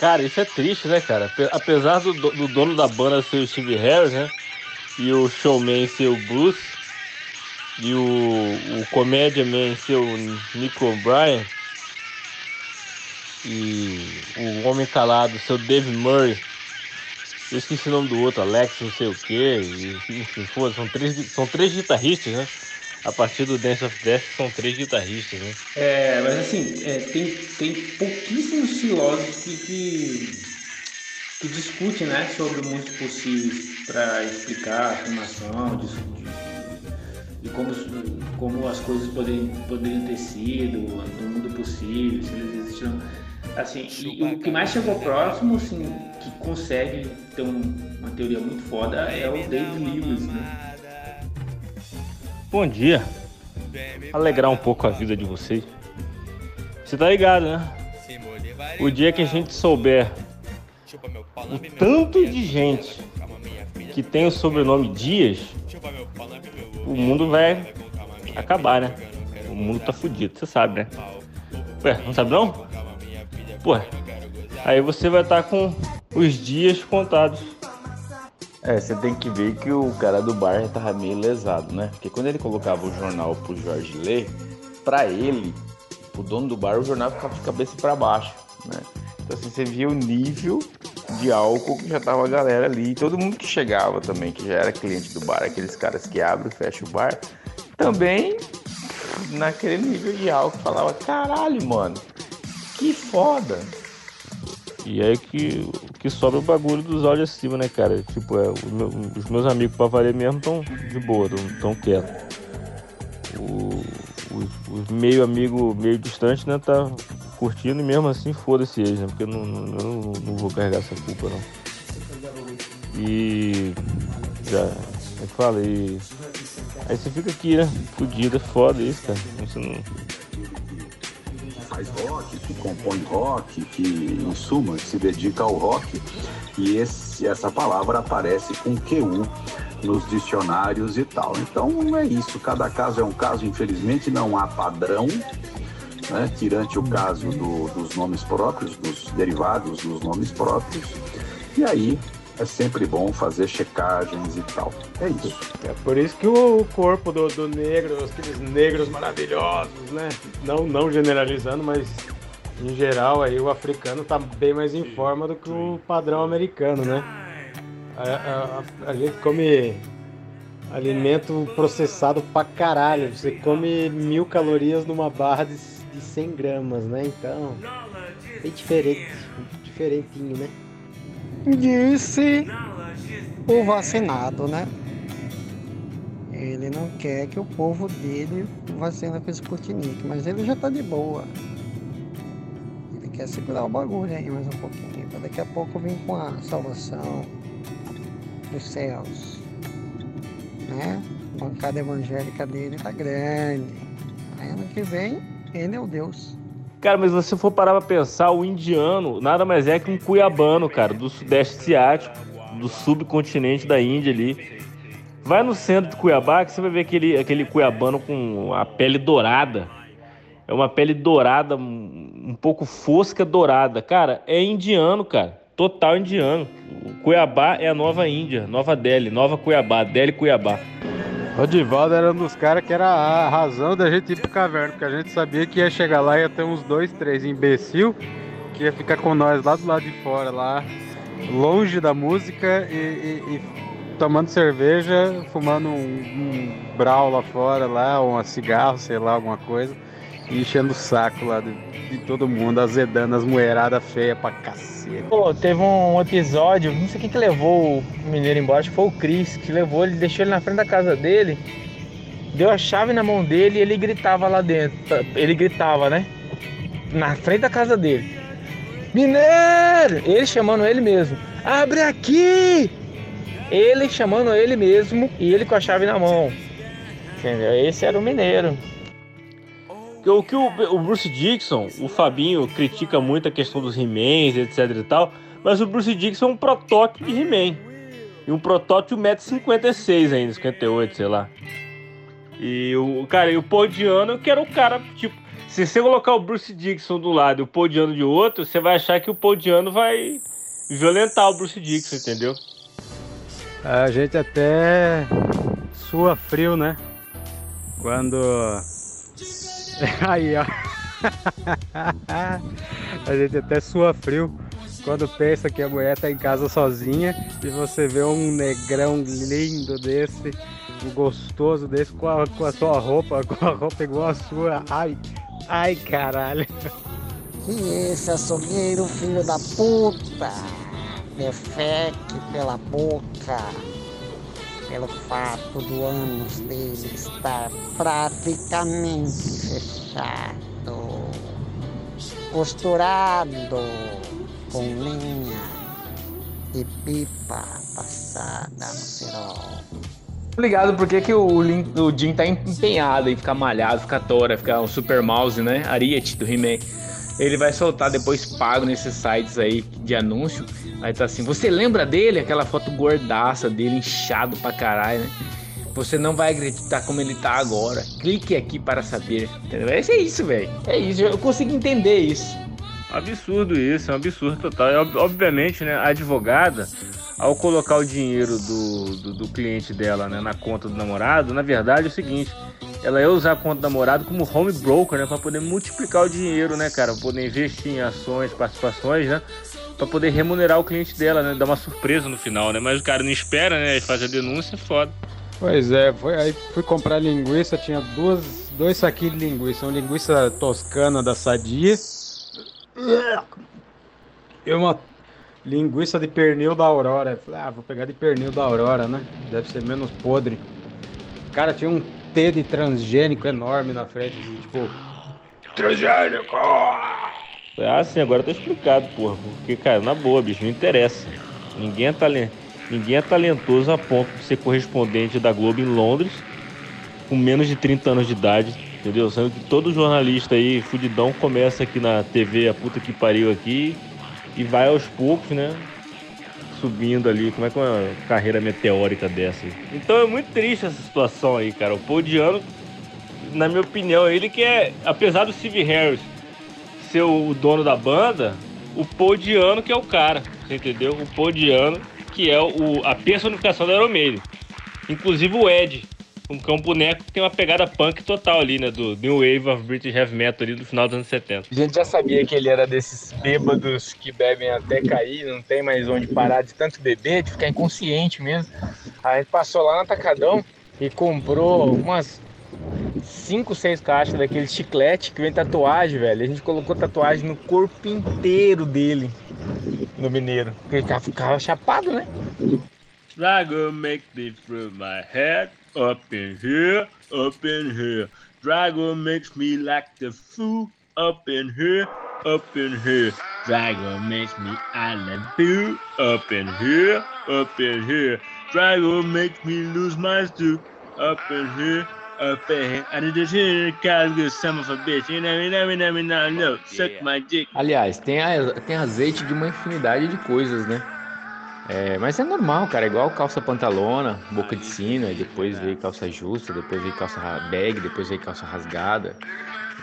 Cara, isso é triste, né, cara? Ape- Apesar do, do- do dono da banda ser o Steve Harris, né? E o showman ser o Bruce. E o, o Comédia Man ser o Nico O'Brien. E o Homem Calado ser o Dave Murray. Eu esqueci o nome do outro, Alex não sei o quê. E, enfim, pô, são três, são três guitarristas, né? A partir do Dance of Death são três guitarristas, né? É, mas assim, é, tem, tem pouquíssimos filósofos que, que, discutem né, sobre mundos possíveis para explicar a formação de, de, de como, como as coisas poderiam, poderiam ter sido no mundo possível, se eles existiram. Assim, e o que mais chegou próximo, assim, que consegue ter um- uma teoria muito foda é o David Lewis, né? Bom dia. Alegrar um pouco a vida de vocês. Você tá ligado, né? O dia que a gente souber o tanto de gente que tem o sobrenome Dias, o mundo vai acabar, né? O mundo tá fudido, você sabe, né? Ué, não sabe não? Pô, aí você vai estar com os dias contados. É, você tem que ver que o cara do bar já tava meio lesado, né? Porque quando ele colocava o jornal pro Jorge ler, pra ele, o dono do bar, o jornal ficava de cabeça pra baixo, né? Então assim, você via o nível de álcool que já tava a galera ali. E todo mundo que chegava também, que já era cliente do bar, aqueles caras que abrem e fecham o bar, também naquele nível de álcool, falava, caralho, mano, que foda. E aí que, que sobra o bagulho dos olhos acima, né, cara? Tipo, é, meu- os meus amigos pra valer mesmo estão de boa, estão quietos. Os, os meio amigo, meio distante, né, tá curtindo e mesmo assim foda-se eles, né? Porque eu não, não, não, não vou carregar essa culpa, não. E. Já. Eu falei. Aí você fica aqui, né? Fudido, é foda isso, cara. Você não. Faz rock, que compõe rock, que em suma se dedica ao rock. E esse- essa palavra aparece com QU nos dicionários e tal. Então é isso, cada caso é um caso, infelizmente não há padrão, né? tirante o caso do- dos nomes próprios, dos derivados dos nomes próprios. E aí é sempre bom fazer checagens e tal. É isso. É por isso que o corpo do, do negro, aqueles negros maravilhosos, né? Não, não generalizando, mas em geral aí o africano tá bem mais em forma do que o padrão americano, né? A, a- a- a gente come alimento processado pra caralho. Você come mil calorias numa barra de, de 100 gramas, né? Então, bem diferente, diferentinho, né? Disse o vacinado, né? Ele não quer que o povo dele vacina com Sputnik, mas ele já tá de boa. Ele quer segurar o bagulho aí mais um pouquinho, pra daqui a pouco vir com a salvação dos céus. Né? A bancada evangélica dele tá grande. Aí ano que vem, ele é o Deus. Cara, mas se você for parar pra pensar, o indiano nada mais é que um cuiabano, cara, do sudeste asiático, do subcontinente da Índia ali. Vai no centro de Cuiabá que você vai ver aquele, aquele cuiabano com a pele dourada. É uma pele dourada, um pouco fosca dourada. Cara, é indiano, cara. Total indiano. O Cuiabá é a nova Índia, Nova Delhi, Nova Cuiabá, Delhi Cuiabá. O Divaldo era um dos caras que era a razão da gente ir pro caverna, porque a gente sabia que ia chegar lá e ia ter uns dois, três imbecil que ia ficar com nós lá do lado de fora, lá longe da música e, e- e tomando cerveja, fumando um, um brau lá fora, lá, ou um cigarro, sei lá, alguma coisa, enchendo o saco lá de, de todo mundo, azedando as moeiradas feias pra cacete. Pô, teve um episódio, não sei quem que levou o mineiro embora, acho que foi o Cris, que levou, ele deixou ele na frente da casa dele, deu a chave na mão dele e ele gritava lá dentro. Ele gritava, né? Na frente da casa dele. Mineiro! Ele chamando ele mesmo. Abre aqui! Ele chamando ele mesmo e ele com a chave na mão. Entendeu? Esse era o mineiro. O que o, o Bruce Dixon, o Fabinho critica muito a questão dos He-Mans, etc e tal, mas o Bruce Dixon é um protótipo de He-Man. E um protótipo 1,56m ainda, 58, sei lá. E o cara, e o Paul Diano, que era o cara, tipo, se você colocar o Bruce Dixon do lado e o Paul Diano de outro, você vai achar que o Paul Diano vai violentar o Bruce Dixon, entendeu? A gente até sua frio, né? Quando. Aí, ó. A gente até sua frio quando pensa que a mulher tá em casa sozinha e você vê um negrão lindo desse, um gostoso desse com a, com a sua roupa, com a roupa igual a sua. Ai, ai caralho. E esse açougueiro, filho da puta, defeque pela boca, pelo fato do ânus dele estar praticamente fechado, costurado com linha e pipa passada no cerol. Ligado por que que o, Lin- o Jim tá empenhado em ficar malhado, ficar tora, ficar um super mouse, né? Ariete do He-Man. Ele vai soltar depois pago nesses sites aí de anúncio. Aí tá assim, você lembra dele? Aquela foto gordaça dele, inchado pra caralho, né? Você não vai acreditar como ele tá agora. Clique aqui para saber. Entendeu? É isso, velho. É isso, eu consigo entender isso. Absurdo isso, é um absurdo total. E, ob- obviamente, né, a advogada, ao colocar o dinheiro do, do, do cliente dela né, na conta do namorado, na verdade é o seguinte, ela ia usar a conta do namorado como home broker, né, para poder multiplicar o dinheiro, né, cara, pra poder investir em ações, participações, né, para poder remunerar o cliente dela, né, dar uma surpresa no final, né, mas o cara não espera, né, faz a denúncia, é foda. Pois é, foi, aí fui comprar linguiça, tinha duas, dois saquinhos de linguiça, uma linguiça toscana da Sadia e uma linguiça de pernil da Aurora. Eu Falei, ah, vou pegar de pernil da Aurora, né? Deve ser menos podre. Cara, tinha um T de transgênico enorme na frente, assim, tipo, transgênico! Ah, sim, agora tá explicado, porra. Porque, cara, na boa, bicho, não interessa. Ninguém é, talen... Ninguém é talentoso a ponto de ser correspondente da Globo em Londres com menos de 30 anos de idade, entendeu? Sendo que todo jornalista aí, fudidão, começa aqui na TV, a puta que pariu aqui, e vai aos poucos, né? Subindo ali, como é que é uma carreira meteórica dessa? Então é muito triste essa situação aí, cara. O Paul Diano, na minha opinião, ele que é, apesar do Steve Harris ser o dono da banda, o Paul Diano que é o cara, você entendeu? O Paul Diano que é o, a personificação do Iron. Inclusive o Ed, um cão boneco que tem uma pegada punk total ali, né? Do New Wave of British Heavy Metal ali do final dos anos 70. A gente já sabia que ele era desses bêbados que bebem até cair, não tem mais onde parar de tanto beber, de ficar inconsciente mesmo. Aí a gente passou lá no Atacadão e comprou umas 5, 6 caixas daquele chiclete que vem tatuagem, velho. A gente colocou tatuagem no corpo inteiro dele, no mineiro. Porque ele ficava- ficava chapado, né? Dragon make me throw my head up in here, up in here. Dragon makes me like the fool up in here, up in here. Dragon makes me I love you up in here, up in here. Dragon makes me lose my stew up in here, up in here. I did this here, kind of son of a bitch. You know, you know, you know, you know, no, suck my dick. Aliás, tem, a- tem azeite de uma infinidade de coisas, né? É, mas é normal, cara. É igual calça pantalona, boca de sino, depois veio calça justa, depois veio calça bag, depois veio calça rasgada.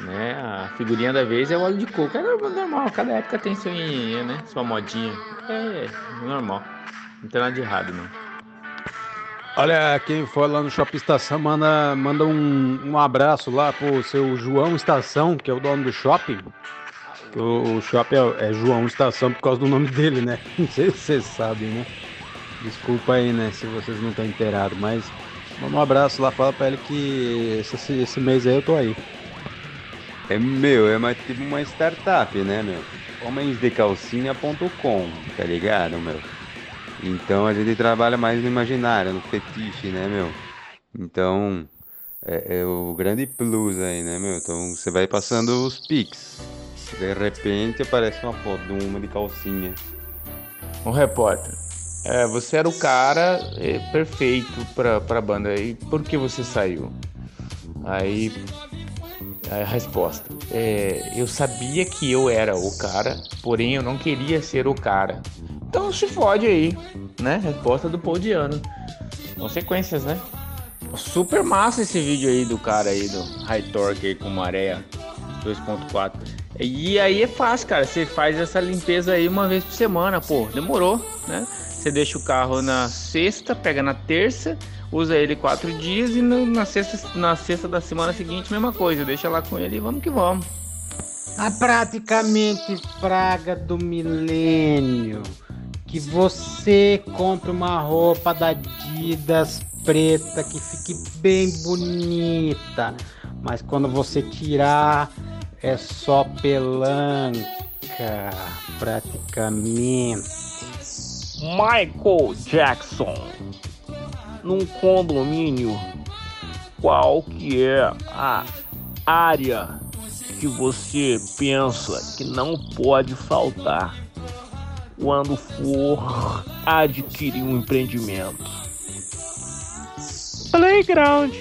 Né? A figurinha da vez é o óleo de coco. É normal, cada época tem seu, né? sua modinha. É normal. Não tem nada de errado, não. Olha, quem for lá no Shopping Estação, manda, manda um, um abraço lá pro seu João Estação, que é o dono do shopping. O, o shopping é, é João Estação por causa do nome dele, né? Não sei se vocês sabem, né? Desculpa aí, né, se vocês não estão inteirados, mas manda um abraço lá, fala pra ele que esse, esse mês aí eu tô aí. É meu, é mais tipo uma startup, né, meu? Homensdecalcinha.com, tá ligado, meu? Então a gente trabalha mais no imaginário, no fetiche, né, meu? Então é, é o grande plus aí, né, meu? Então você vai passando os pics. De repente aparece uma foto de uma de calcinha. Um repórter. É, você era o cara é, perfeito pra, pra banda. E por que você saiu? Aí. A resposta. É, eu sabia que eu era o cara, porém eu não queria ser o cara. Então se fode aí, né? Resposta do Paudiano. Consequências, né? Super massa esse vídeo aí do cara aí do High Torque aí com maré 2.4. E aí é fácil, cara. Você faz essa limpeza aí uma vez por semana, pô. Demorou, né? Você deixa o carro na sexta, pega na terça, usa ele quatro dias e no- na, sexta, na sexta da semana seguinte, mesma coisa. Deixa lá com ele e vamos que vamos. A praticamente praga do milênio. Que você compre uma roupa da Adidas preta que fique bem bonita. Mas quando você tirar, é só pelanca. Praticamente. Michael Jackson num condomínio qual que é a área que você pensa que não pode faltar quando for adquirir um empreendimento Playground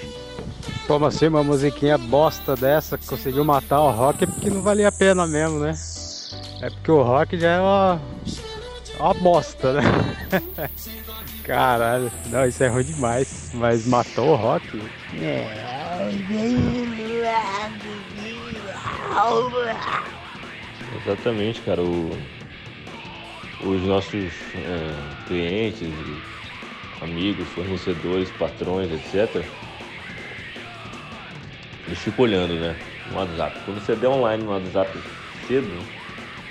Como assim, uma musiquinha bosta dessa conseguiu matar o rock é porque não valia a pena mesmo, né? É porque o rock já é uma, uma bosta, né? Caralho, não, isso é ruim demais. Mas matou o rock? Exatamente, cara. O- os nossos é, clientes, amigos, fornecedores, patrões, etc. Eles ficam olhando, né? No WhatsApp. Quando você der online no WhatsApp cedo,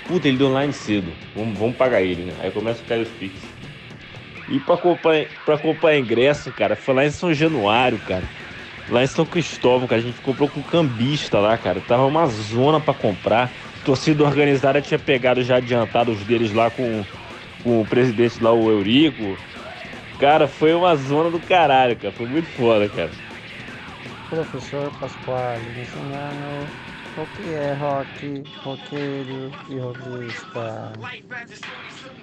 puta, ele deu online cedo. Vamos, vamos pagar ele, né? Aí começa a cair os piques. E pra comprar, pra comprar ingresso, cara, foi lá em São Januário, cara. Lá em São Cristóvão, cara, a gente comprou com cambista lá, cara. Tava uma zona pra comprar. Torcida organizada tinha pegado já adiantado os deles lá com, com o presidente lá, o Eurico. Cara, foi uma zona do caralho, cara. Foi muito foda, cara. Professor Pasquale me ensinaram o que é rock, roqueiro e rockista.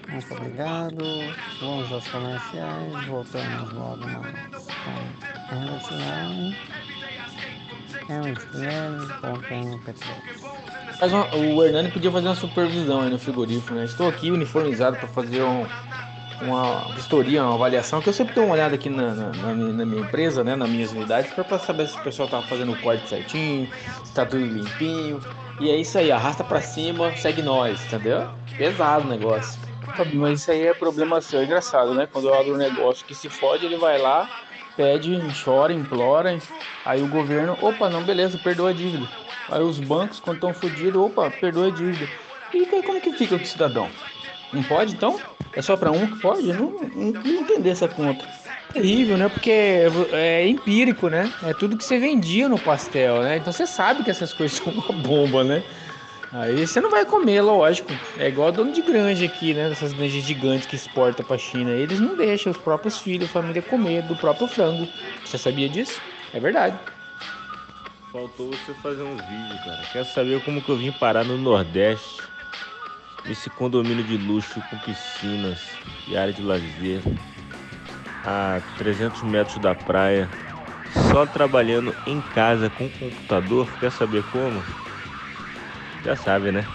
Muito obrigado. Vamos aos comerciais. Voltamos logo mais. Com é um estreante.mp3. Faz uma- o Hernani podia fazer uma supervisão aí no frigorífico, né? Estou aqui uniformizado para fazer um- uma vistoria, uma avaliação, que eu sempre dou uma olhada aqui na, na- na minha, na minha empresa, né? Nas minhas unidades, para saber se o pessoal tá fazendo o corte certinho, se tá tudo limpinho. E é isso aí, arrasta para cima, segue nós, entendeu? Pesado o negócio. Sabe, Mas isso aí é problema seu, é engraçado, né? Quando eu abro um negócio que se fode, ele vai lá, pede, chora, implora, aí o governo, opa, não, beleza, perdoa a dívida. Aí os bancos, quando estão fodidos, opa, perdoa a dívida. E aí como que fica o cidadão? Não pode então? É só para um que pode? Eu Não, não, não entender essa conta. Terrível, né? Porque é, é empírico, né? É tudo que você vendia no pastel, né? Então você sabe que essas coisas são uma bomba, né? Aí você não vai comer, lógico. É igual dono de granja aqui, né? Dessas granjas gigantes que exporta pra China. Eles não deixam os próprios filhos, a família comer do próprio frango. Você sabia disso? É verdade. Faltou você fazer um vídeo, cara. Quero saber como que eu vim parar no Nordeste. Nesse condomínio de luxo com piscinas e área de lazer. A 300 metros da praia. Só trabalhando em casa com computador. Quer saber como? Já sabe, né?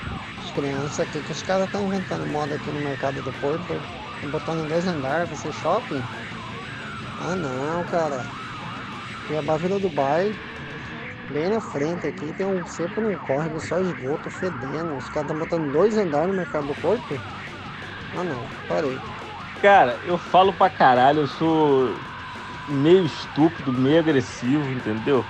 As crianças aqui que os caras estão inventando moda aqui no mercado do Porto, botando dois andares, vai ser shopping? Ah não, cara. Cuiabá Vila Dubai, bem na frente aqui, tem um sempre um córrego só esgoto fedendo. Os caras estão botando dois andares no mercado do Porto? Ah não, parei. Cara, eu falo pra caralho, eu sou meio estúpido, meio agressivo, entendeu?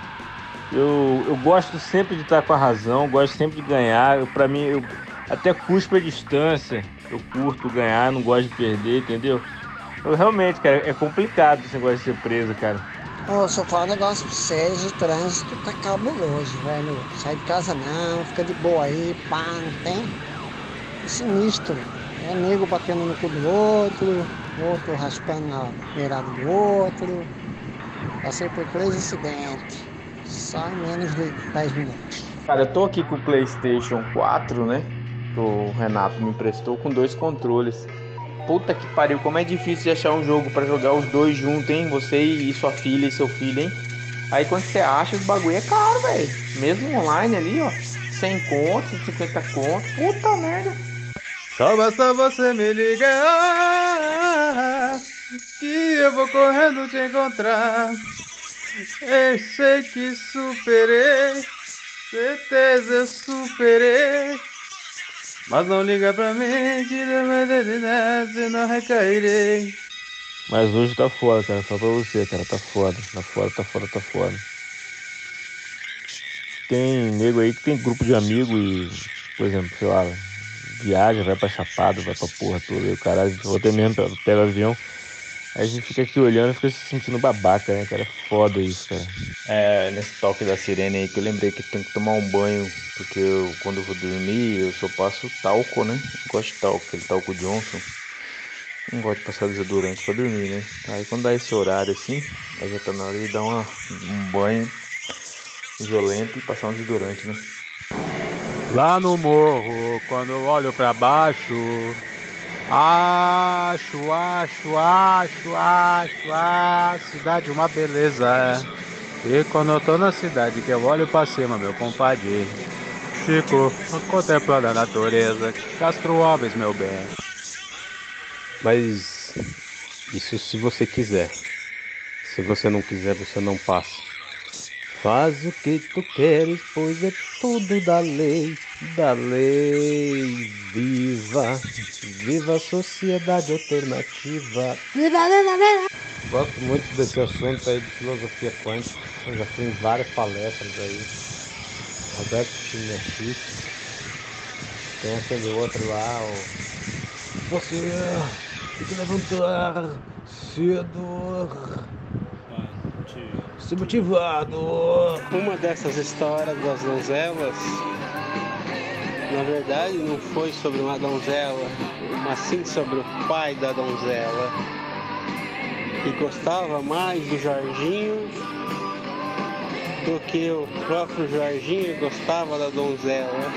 Eu, eu gosto sempre de estar com a razão, gosto sempre de ganhar. Eu, pra mim, eu até cuspo a distância. Eu curto ganhar, não gosto de perder, entendeu? Eu realmente, cara, é complicado esse negócio de ser preso, cara. Se eu falar um negócio pra vocês, o trânsito tá cabuloso, velho. Sai de casa não, fica de boa aí, pá, não tem. É sinistro. É nego batendo no cu do outro, outro raspando na beirada do outro. Passei por três acidentes. Só em menos de 10 minutos. Cara, eu tô aqui com o PlayStation 4, né? Que o Renato me emprestou com dois controles. Puta que pariu, como é difícil de achar um jogo pra jogar os dois juntos, hein? Você e sua filha e seu filho, hein? Aí quando você acha, os bagulho é caro, velho. Mesmo online ali, ó. 100 conto, 50 conto. Puta merda. Só basta você me ligar que eu vou correndo te encontrar. Eu sei que superei, certeza eu superei. Mas não liga pra mim, que não recairei. Mas hoje tá foda, cara. Só pra você, cara. Tá foda. Tá foda, tá foda, tá foda. Tem nego aí que tem grupo de amigos e, por exemplo, sei lá, viaja, vai pra Chapado, vai pra porra toda. E o caralho, até mesmo pega avião. Aí a gente fica aqui olhando e fica se sentindo babaca, né, cara? É foda isso, cara. É, nesse toque da sirene aí que eu lembrei que tem que tomar um banho, porque eu, quando eu vou dormir, eu só passo talco, né? Eu gosto de talco, aquele talco Johnson. Não gosto de passar desodorante pra dormir, né? Aí quando dá esse horário assim, aí já tá na hora de dar uma, um banho violento e passar um desodorante, né? Lá no morro, quando eu olho pra baixo, acho, acho, acho, acho, a cidade uma beleza. é. E quando eu tô na cidade, que eu olho pra cima, meu compadre, fico contemplando a natureza. Castro Alves, meu bem. Mas isso se você quiser. Se você não quiser, você não passa. Faz o que tu queres, pois é tudo da lei, da lei. Viva, viva a sociedade alternativa. Viva, viva, viva. Gosto muito desse assunto aí de filosofia quântica. Eu já fui em várias palestras aí. Roberto Chinechic. Tem aquele outro lá, o. Você tem que levantar cedo. Se motivado. Uma dessas histórias das donzelas, na verdade, não foi sobre uma donzela, mas sim sobre o pai da donzela, que gostava mais do Jorginho do que o próprio Jorginho gostava da donzela.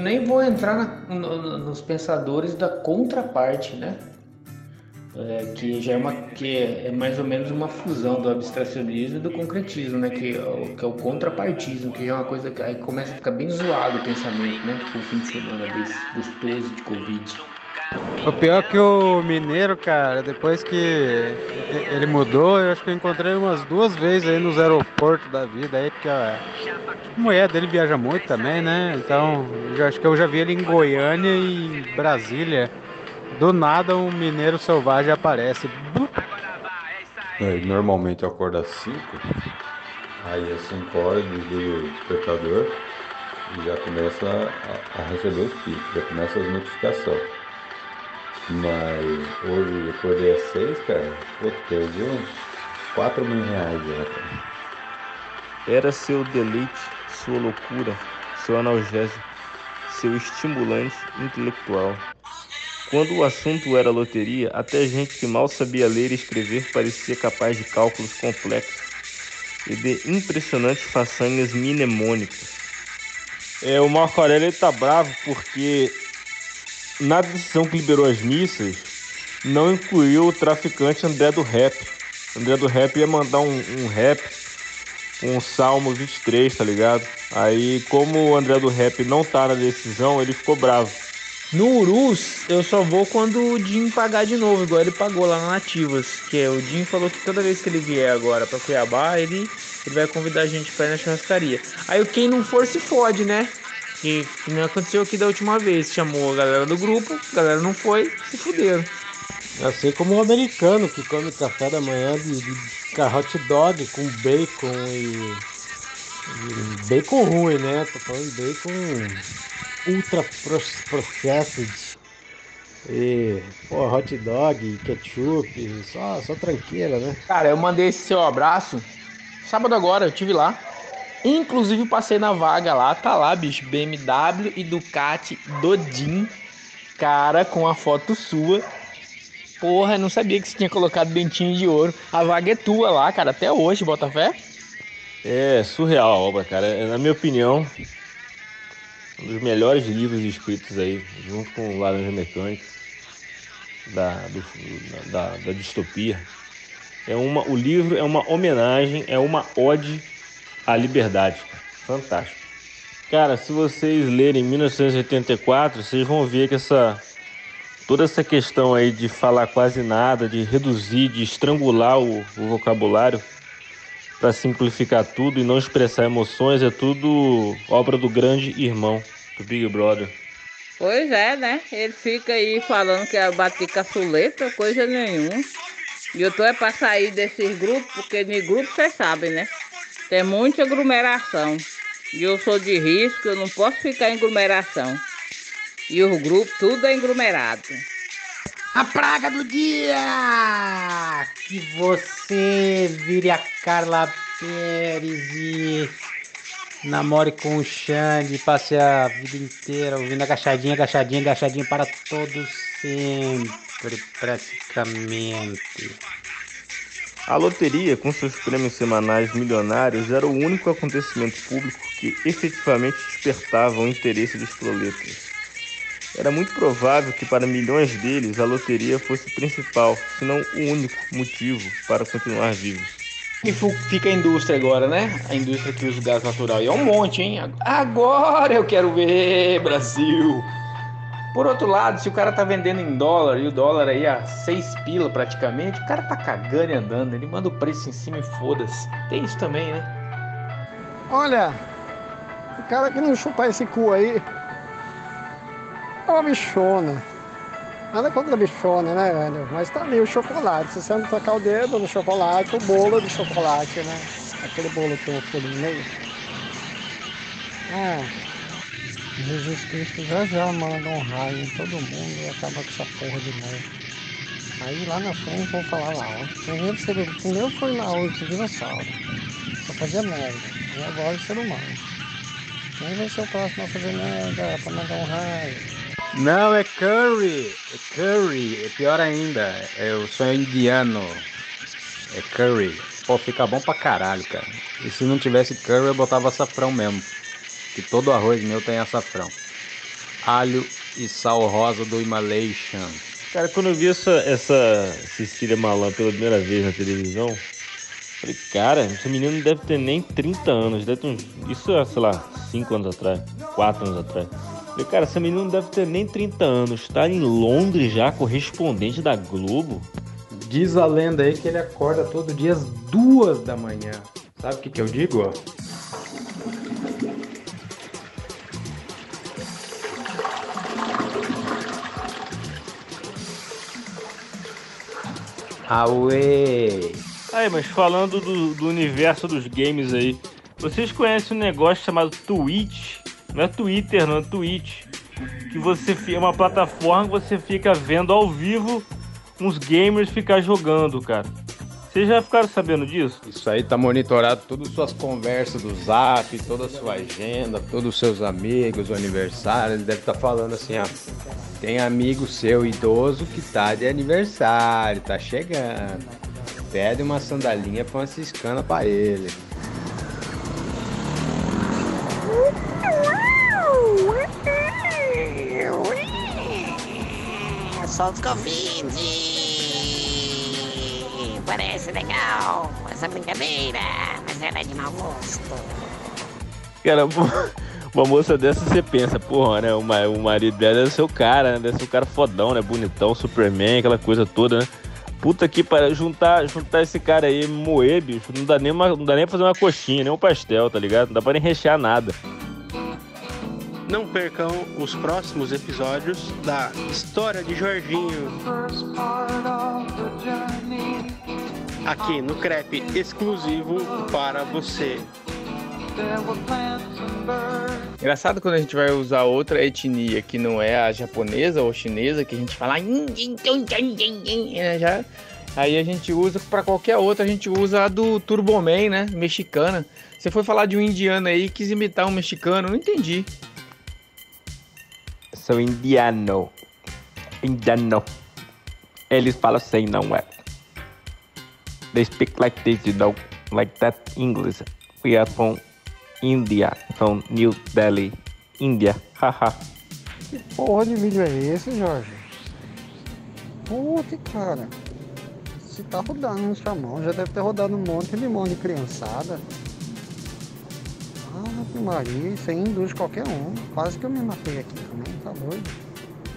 Eu nem vou entrar na- no- no- nos pensadores da contraparte, né? É, que já é uma que é, mais ou menos uma fusão do abstracionismo e do concretismo, né? Que é que é o contrapartismo, que já é uma coisa que aí começa a ficar bem zoado o pensamento, né? Com o fim de semana dos, dos presos de Covid. O pior que o mineiro, cara, depois que ele mudou, eu acho que eu encontrei umas duas vezes aí nos aeroportos da vida aí, porque a mulher dele viaja muito também, né? Então, eu acho que eu já vi ele em Goiânia e em Brasília. Do nada um mineiro selvagem aparece. Normalmente eu acordo às 5, aí às 5 horas desligo o despertador e já começa a, a receber os picos, já começa as notificações. Mas hoje eu acordei às 6, cara, pô, perdi uns 4 mil reais já, cara. Era seu deleite, sua loucura, seu analgésico, seu estimulante intelectual. Quando o assunto era loteria, até gente que mal sabia ler e escrever parecia capaz de cálculos complexos e de impressionantes façanhas mnemônicas. É, o Marco Aurélio tá bravo porque na decisão que liberou as missas não incluiu o traficante André do Rap. André do Rap ia mandar um, um rap com o Salmo 23, tá ligado? Aí, como o André do Rap não tá na decisão, ele ficou bravo. No Urus, eu só vou quando o Jim pagar de novo, igual ele pagou lá na Nativas. Que é, o Jim falou que toda vez que ele vier agora pra Cuiabá, ele, ele vai convidar a gente pra ir na churrascaria. Aí quem não for se fode, né? Que, que não aconteceu aqui da última vez. Chamou a galera do grupo, a galera não foi, se fuderam. Assim como o americano que come café da manhã de, de hot dog com bacon e, e bacon ruim, né? Tô falando de bacon ultra pro- processed e pô, hot dog, ketchup, só, só tranqueira, né? Cara, eu mandei esse seu abraço sábado agora, eu tive lá. Inclusive passei na vaga lá, tá lá, bicho, BMW e Ducati Dodin. Cara, com a foto sua. Porra, não sabia que você tinha colocado dentinho de ouro. A vaga é tua lá, cara, até hoje, Botafé. É surreal a obra, cara. É, Na minha opinião, um dos melhores livros escritos aí, junto com o Laranja Mecânica, da, do- da, da distopia. É uma, o livro é uma homenagem, é uma ode à liberdade. Fantástico. Cara, se vocês lerem 1984, vocês vão ver que essa toda essa questão aí de falar quase nada, de reduzir, de estrangular o, o vocabulário para simplificar tudo e não expressar emoções, é tudo obra do grande irmão, do Big Brother. Pois é, né? Ele fica aí falando que é bater caçuleta, coisa nenhuma. E eu tô é pra sair desses grupos, porque de grupo vocês sabem, né? Tem muita aglomeração. E eu sou de risco, eu não posso ficar em aglomeração. E os grupos, tudo é aglomerado. A praga do dia! Que você vire a Carla Pérez e namore com o Xande, passe a vida inteira ouvindo agachadinha, agachadinha, agachadinha para todos sempre, praticamente. A loteria, com seus prêmios semanais milionários, era o único acontecimento público que efetivamente despertava o interesse dos proletas. Era muito provável que para milhões deles a loteria fosse o principal, se não o único motivo para continuar vivos. E fica a indústria agora, né? A indústria que usa o gás natural. E é um monte, hein? Agora eu quero ver, Brasil! Por outro lado, se o cara tá vendendo em dólar e o dólar aí a 6 pila praticamente, o cara tá cagando e andando. Ele manda o preço em cima e foda-se. Tem isso também, né? Olha, o cara que não chupar esse cu aí é uma bichona. Nada contra a bichona, né, velho? Mas tá ali o chocolate. Se você não tocar o dedo no chocolate, o bolo de chocolate, né? Aquele bolo que um furinho no meio. Ah, Jesus Cristo já já manda um raio em todo mundo e acaba com essa porra de novo. Aí lá na frente vão falar lá, ó. Primeiro, ser, primeiro foi lá o dinossauro. Só fazia merda. E agora o ser humano. Quem vai ser o próximo a fazer merda pra mandar um raio? Não, é curry. É curry. É pior ainda. Eu sou indiano. É curry. Pô, fica bom pra caralho, cara. E se não tivesse curry, eu botava açafrão mesmo. Que todo arroz meu tem açafrão. Alho e sal rosa do Himalation. Cara, quando eu vi essa, essa Cecília Malan pela primeira vez na televisão, falei, cara, esse menino não deve ter nem 30 anos, deve ter uns. Isso é, sei lá, 5 anos atrás, 4 anos atrás. Falei, cara, essa menina não deve ter nem 30 anos, tá em Londres já, correspondente da Globo. Diz a lenda aí que ele acorda todo dia às duas da manhã. Sabe o que, que eu digo? ó? Aue! Aí, mas falando do, do universo dos games aí, vocês conhecem um negócio chamado Twitch? Não é Twitter, não é Twitch. Que você é uma plataforma que você fica vendo ao vivo uns gamers ficar jogando, cara. Vocês já ficaram sabendo disso? Isso aí tá monitorado todas as suas conversas do zap, toda a sua agenda, todos os seus amigos, o aniversário. Ele deve estar falando assim, ó. Tem amigo seu idoso que tá de aniversário, tá chegando. Pede uma sandalinha franciscana pra ele. Solta os Covid! Parece legal essa brincadeira, mas ela é de mau gosto. Cara, Uma moça dessa você pensa, porra, né? O, ma- o marido dela deve ser o cara, né? Deve ser o cara fodão, né? Bonitão, Superman, aquela coisa toda, né? Puta que para juntar, juntar esse cara aí, moer, bicho, não dá nem uma, não dá nem pra fazer uma coxinha, nem um pastel, tá ligado? Não dá pra nem rechear nada. Não percam os próximos episódios da História de Jorginho. Aqui no Crepe exclusivo para você. Engraçado quando a gente vai usar outra etnia que não é a japonesa ou chinesa, que a gente fala. "Yin, yin, yin, yin, yin, yin", né, já, aí a gente usa pra qualquer outra, a gente usa a do Turboman, né? Mexicana. Você foi falar de um indiano aí e quis imitar um mexicano, não entendi. Sou indiano. Indiano. Eles falam assim, não é? They speak like this, you know, like that English. We are from India, from New Delhi, India. Haha. Que porra de vídeo é esse, Jorge? Puta, cara. Se tá rodando no chamão, já deve ter rodado um monte de mão de criançada. Ah, Maria, isso aí induz qualquer um. Quase que eu me matei aqui também, tá doido.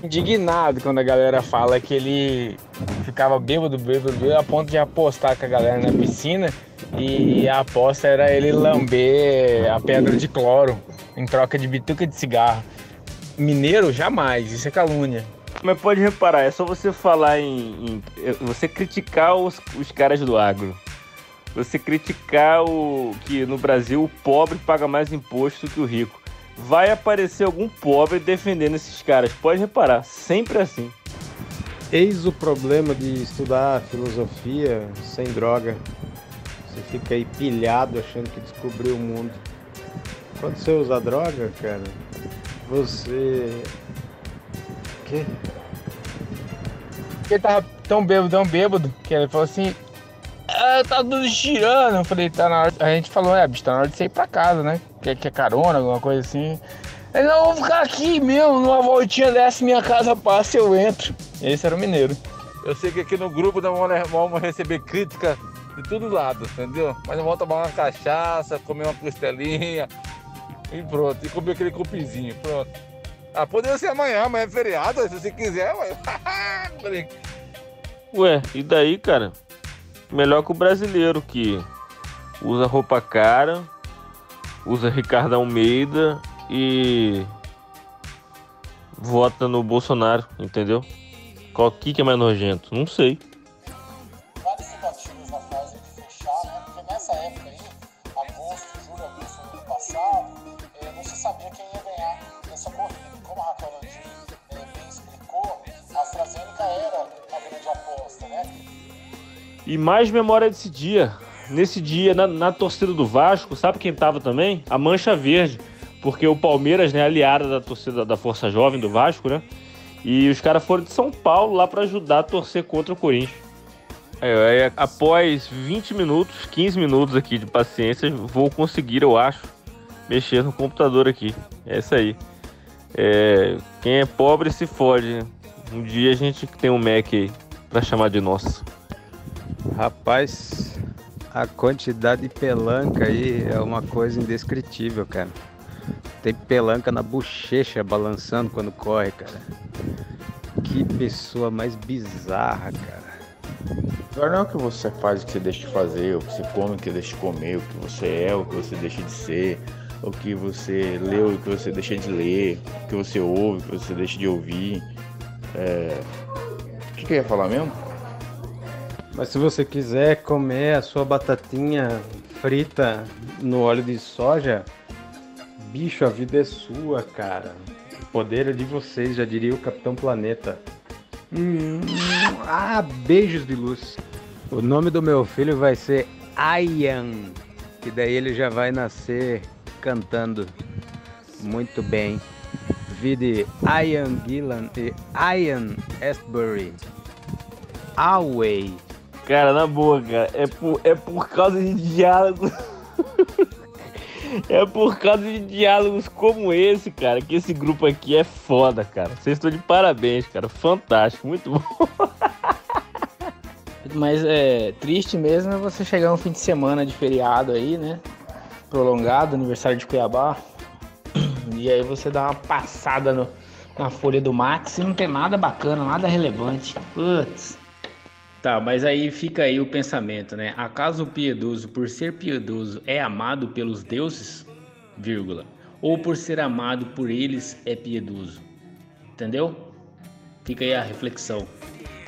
Indignado quando a galera fala que ele ficava bêbado, bêbado, bêbado, a ponto de apostar com a galera na piscina e a aposta era ele lamber a pedra de cloro em troca de bituca de cigarro. Mineiro, jamais, isso é calúnia. Mas pode reparar, é só você falar em. em- você criticar os, os caras do agro. Você criticar o que no Brasil o pobre paga mais imposto que o rico. Vai aparecer algum pobre defendendo esses caras. Pode reparar, sempre assim. Eis o problema de estudar filosofia sem droga. Você fica aí pilhado achando que descobriu o mundo. Quando você usa droga, cara, você. O quê? Ele tava tão bêbado, tão bêbado, que ele falou assim. Ah, tá tudo girando. Eu falei, tá na hora. A gente falou, é, bicho, tá na hora de você ir pra casa, né? Quer, quer carona, alguma coisa assim. Ele, não, eu vou ficar aqui mesmo, numa voltinha dessa, minha casa passa, eu entro. Esse era o mineiro. Eu sei que aqui no grupo nós vamos- vamos receber crítica de todo lado, entendeu? Mas nós vamos tomar uma cachaça, comer uma costelinha e pronto. E comer aquele cupizinho, pronto. Ah, poderia ser amanhã, amanhã é feriado, se você quiser, Ué, e daí, cara? Melhor que o brasileiro que usa roupa cara, usa Ricardo Almeida e vota no Bolsonaro, entendeu? Qual que é mais nojento? Não sei. vários indicativos na fase de fechar, né? Porque nessa época aí, agosto, julho, agosto do ano passado, eh, não se sabia quem ia ganhar nessa corrida. Como a Raquel Landim bem explicou, a AstraZeneca era a grande aposta, né? E mais memória desse dia. Nesse dia, na, na torcida do Vasco, sabe quem tava também? A Mancha Verde. Porque o Palmeiras, né, aliada da torcida da Força Jovem do Vasco, né? E os caras foram de São Paulo lá pra ajudar a torcer contra o Corinthians. Aí, aí, após 20 minutos, 15 minutos aqui de paciência, vou conseguir, eu acho, mexer no computador aqui. É isso aí. É, quem é pobre se fode. né? Um dia a gente tem um Mac aí pra chamar de nosso. Rapaz, a quantidade de pelanca aí é uma coisa indescritível, cara. Tem pelanca na bochecha balançando quando corre, cara. Que pessoa mais bizarra, cara. Agora não é o que você faz, o que você deixa de fazer, o que você come, o que deixa de comer, o que você é, o que você deixa de ser, o que você lê, o que você deixa de ler, o que você ouve, o que você deixa de ouvir. É... O que, que eu ia falar mesmo? Mas se você quiser comer a sua batatinha frita no óleo de soja, bicho, a vida é sua, cara. O poder é de vocês, já diria o Capitão Planeta. Hum, ah, beijos de luz. O nome do meu filho vai ser Ian, que daí ele já vai nascer cantando muito bem. Vide Ian Gillan e Ian Astbury. Away. Cara, na boa, cara, é por, é por causa de diálogos. é por causa de diálogos como esse, cara, que esse grupo aqui é foda, cara. Vocês estão de parabéns, cara. Fantástico, muito bom. Mas é triste mesmo é você chegar um fim de semana de feriado aí, né? Prolongado, aniversário de Cuiabá. E aí você dá uma passada no, na folha do Max e não tem nada bacana, nada relevante. Putz. Tá, mas aí fica aí o pensamento, né? Acaso o piedoso, por ser piedoso, é amado pelos deuses? Vírgula. Ou por ser amado por eles é piedoso? Entendeu? Fica aí a reflexão.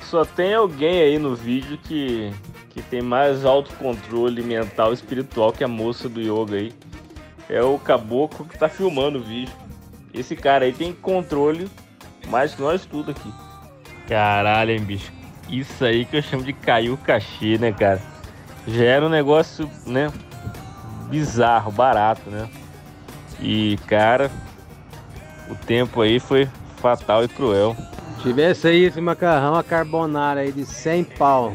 Só tem alguém aí no vídeo que, que tem mais autocontrole mental e espiritual que a moça do yoga aí. É o caboclo que tá filmando o vídeo. Esse cara aí tem controle mais que nós tudo aqui. Caralho, hein, bicho. Isso aí que eu chamo de cair o cachê, né, cara? Já era um negócio, né? Bizarro, barato, né? E, cara, o tempo aí foi fatal e cruel. Tivesse aí esse macarrão a carbonara aí de 100 pau.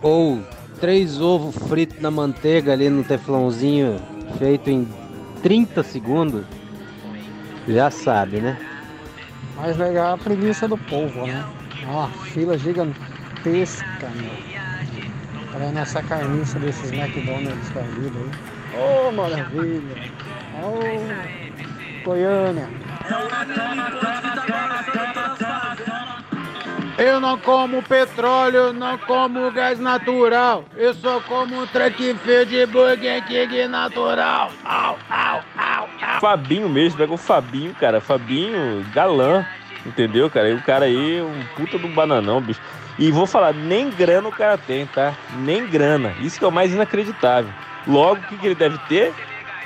Ou três ovos fritos na manteiga ali no teflãozinho feito em 30 segundos. Já sabe, né? Mais legal é a preguiça do povo, né? Ó, fila gigantesca, meu. Para nessa carniça desses McDonald's da vida aí. Ô, maravilha! Ô, Goiânia! Eu não como petróleo, não como gás natural. Eu só como track de Burger King natural. Au, au, au, au. Fabinho mesmo, pega o Fabinho, cara. Fabinho, galã, entendeu, cara? E o cara aí, um puta do bananão, bicho. E vou falar, nem grana o cara tem, tá? Nem grana. Isso que é o mais inacreditável. Logo, o que, que ele deve ter?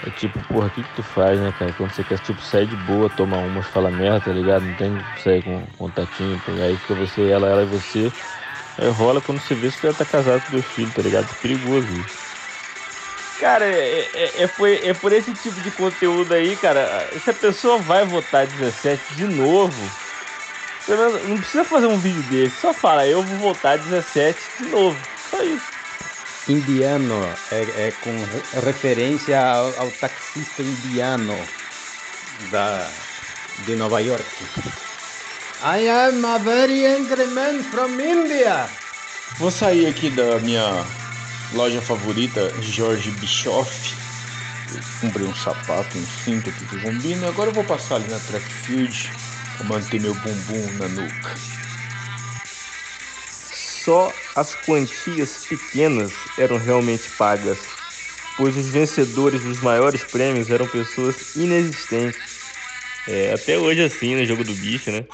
É tipo, porra, o que, que tu faz, né, cara? Quando você quer, tipo, sair de boa, tomar umas, fala merda, tá ligado? Não tem que sair com contatinho, tá? aí fica você, ela, ela e você. Aí rola quando você vê se você tá casado com dois filhos, tá ligado? É perigoso isso. Cara, é, é, é, por, é por esse tipo de conteúdo aí, cara. Se a pessoa vai votar 17 de novo, não precisa fazer um vídeo desse. Só fala, eu vou votar 17 de novo. Só isso. Indiano é, é com referência ao, ao, taxista indiano da, de Nova York. I am a very angry man from India. Vou sair aqui da minha loja favorita, Jorge Bischoff. Eu comprei um sapato, um cinto aqui que combina. Agora eu vou passar ali na track field para manter meu bumbum na nuca só as quantias pequenas eram realmente pagas, pois os vencedores dos maiores prêmios eram pessoas inexistentes. É, até hoje assim no jogo do bicho, né?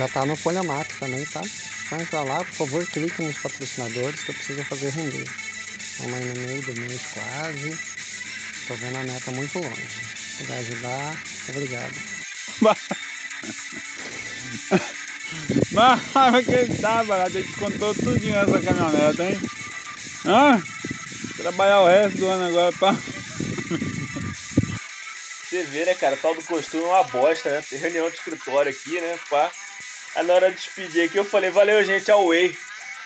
Já tá no Folha Mato também, tá? Só entrar lá, por favor, clique nos patrocinadores que eu preciso fazer render. Estamos aí no meio do mês quase. Estou vendo a meta muito longe. Se vai ajudar, obrigado. Mas quem sabe, a gente contou tudinho nessa caminhonete, hein? Hã? Trabalhar o resto do ano agora pra. Você vê, né, cara? Tal do costume é uma bosta, né? Tem reunião de escritório aqui, né? Pá. Aí na hora de despedir aqui eu falei, valeu, gente, away.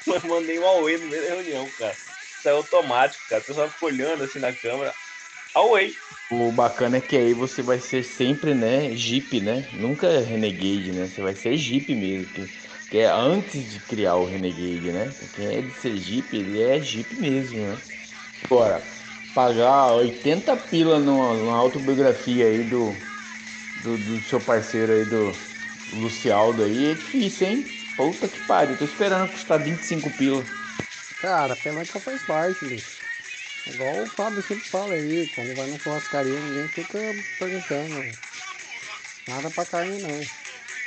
Mandei um away no meio da reunião, cara saiu automático, cara. O pessoal ficou olhando assim na câmera. Away. O bacana é que aí você vai ser sempre, né, Jeep, né? Nunca Renegade, né? Você vai ser Jeep mesmo. Que, que é antes de criar o Renegade, né? Quem é de ser Jeep, ele é Jeep mesmo, né? Agora, pagar 80 pila numa, numa autobiografia aí do, do, do seu parceiro aí, do Lucialdo aí, é difícil, hein? Puta que pariu, tô esperando custar 25 pila. Cara, pelanca faz parte, bicho. Igual o Fábio sempre fala aí, quando vai na churrascaria ninguém fica perguntando nada pra carne não.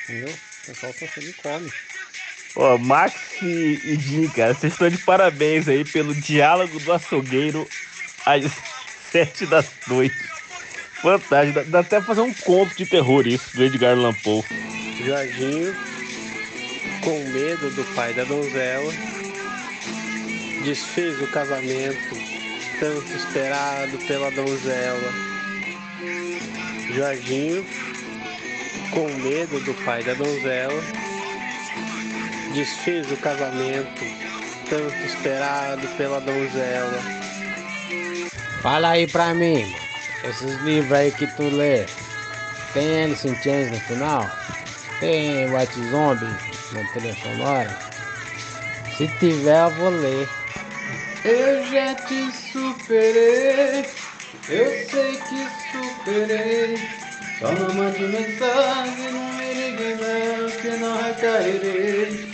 Entendeu? O pessoal só chega e come. Ó, Max e, Jim, cara, vocês estão de parabéns aí pelo diálogo do açougueiro às sete da noite. Fantástico, dá, dá até pra fazer um conto de terror isso, do Edgar Allan Poe. Jorginho, com medo do pai da donzela, desfez o casamento tanto esperado pela donzela. Jorginho, com medo do pai da donzela, desfez o casamento tanto esperado pela donzela. Fala aí pra mim, esses livros aí que tu lê, tem Alice in Chains no final? Tem White Zombie na trilha sonora? Se tiver, eu vou ler. Eu já te superei, eu sei que superei. Só não mande mensagem, não me ligue não, que não recairei.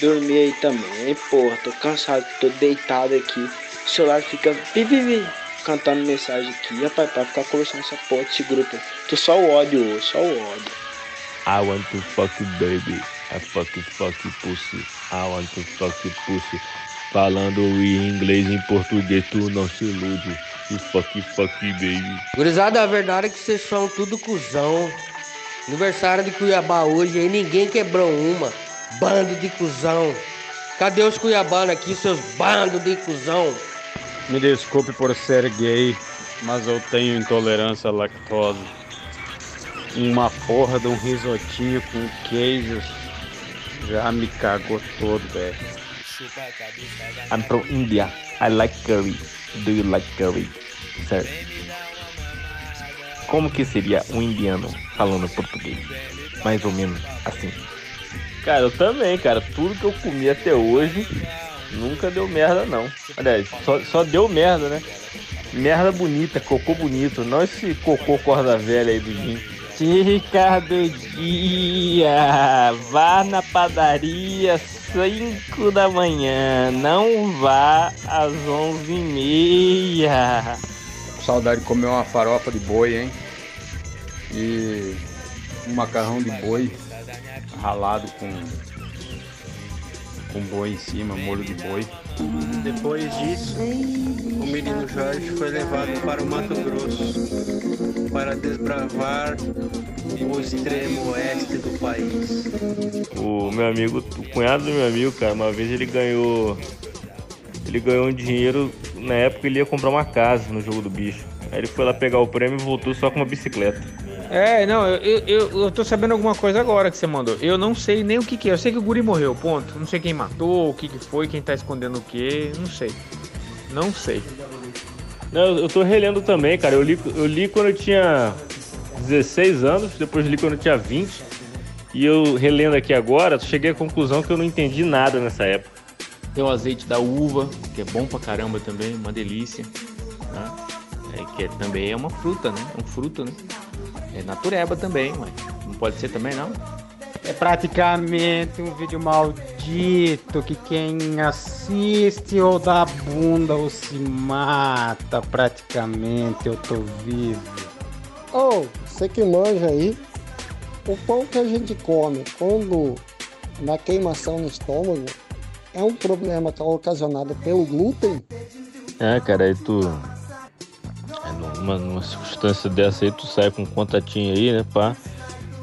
Dormi aí também, porra, tô cansado, tô deitado aqui. O celular fica vi, cantando mensagem aqui. Rapaz, pra ficar conversando essa porra desse grupo. Tô só o ódio hoje, só o ódio. I want to fuck you, baby. I fuck you, fuck you, pussy. I want to fuck you, pussy. Falando em inglês e em português, tu não se ilude. You fuck you, fuck you, baby. Gurizada, a verdade é que vocês são tudo cuzão. Aniversário de Cuiabá hoje aí, ninguém quebrou uma. Bando de cuzão. Cadê os cuiabanos aqui, seus bandos de cuzão? Me desculpe por ser gay, mas eu tenho intolerância à lactose. Uma porra de um risotinho com queijo já me cagou todo, velho. I'm from India. I like curry. Do you like curry? Sir. Como que seria um indiano falando português? Mais ou menos assim. Cara, eu também, cara. Tudo que eu comi até hoje nunca deu merda, não. Aliás, só, só deu merda, né? Merda bonita, cocô bonito. Não esse cocô corda velha aí do Jim. Dica do dia: vá na padaria 5 da manhã, não vá às 11 e meia. Saudade de comer uma farofa de boi, hein? E um macarrão de boi ralado com com boi em cima, molho de boi. Depois disso, o menino Jorge foi levado para o Mato Grosso para desbravar o extremo oeste do país. O meu amigo, o cunhado do meu amigo, cara, uma vez ele ganhou. Ele ganhou um dinheiro. Na época ele ia comprar uma casa no jogo do bicho. Aí ele foi lá pegar o prêmio e voltou só com uma bicicleta. É, não, eu, eu, eu tô sabendo alguma coisa agora que você mandou. Eu não sei nem o que, que é. Eu sei que o guri morreu, ponto. Não sei quem matou, o que, que foi, quem tá escondendo o que. Não sei. Não sei. Não, eu tô relendo também, cara. Eu li, eu li quando eu tinha 16 anos, depois li quando eu tinha 20. E eu relendo aqui agora, cheguei à conclusão que eu não entendi nada nessa época. Tem o azeite da uva, que é bom pra caramba também, uma delícia. Né? É, que é- também é uma fruta, né? É um fruto, né? É natureba também, mas não pode ser também não. É praticamente um vídeo maldito que quem assiste ou dá bunda ou se mata praticamente, eu tô vivo. Ô, você que manja aí, o pão que a gente come quando na queimação no estômago é um problema que é ocasionado pelo glúten? É, cara, aí tu. é, Numa, numa circunstância dessa aí, tu sai com um contatinho aí, né, pá?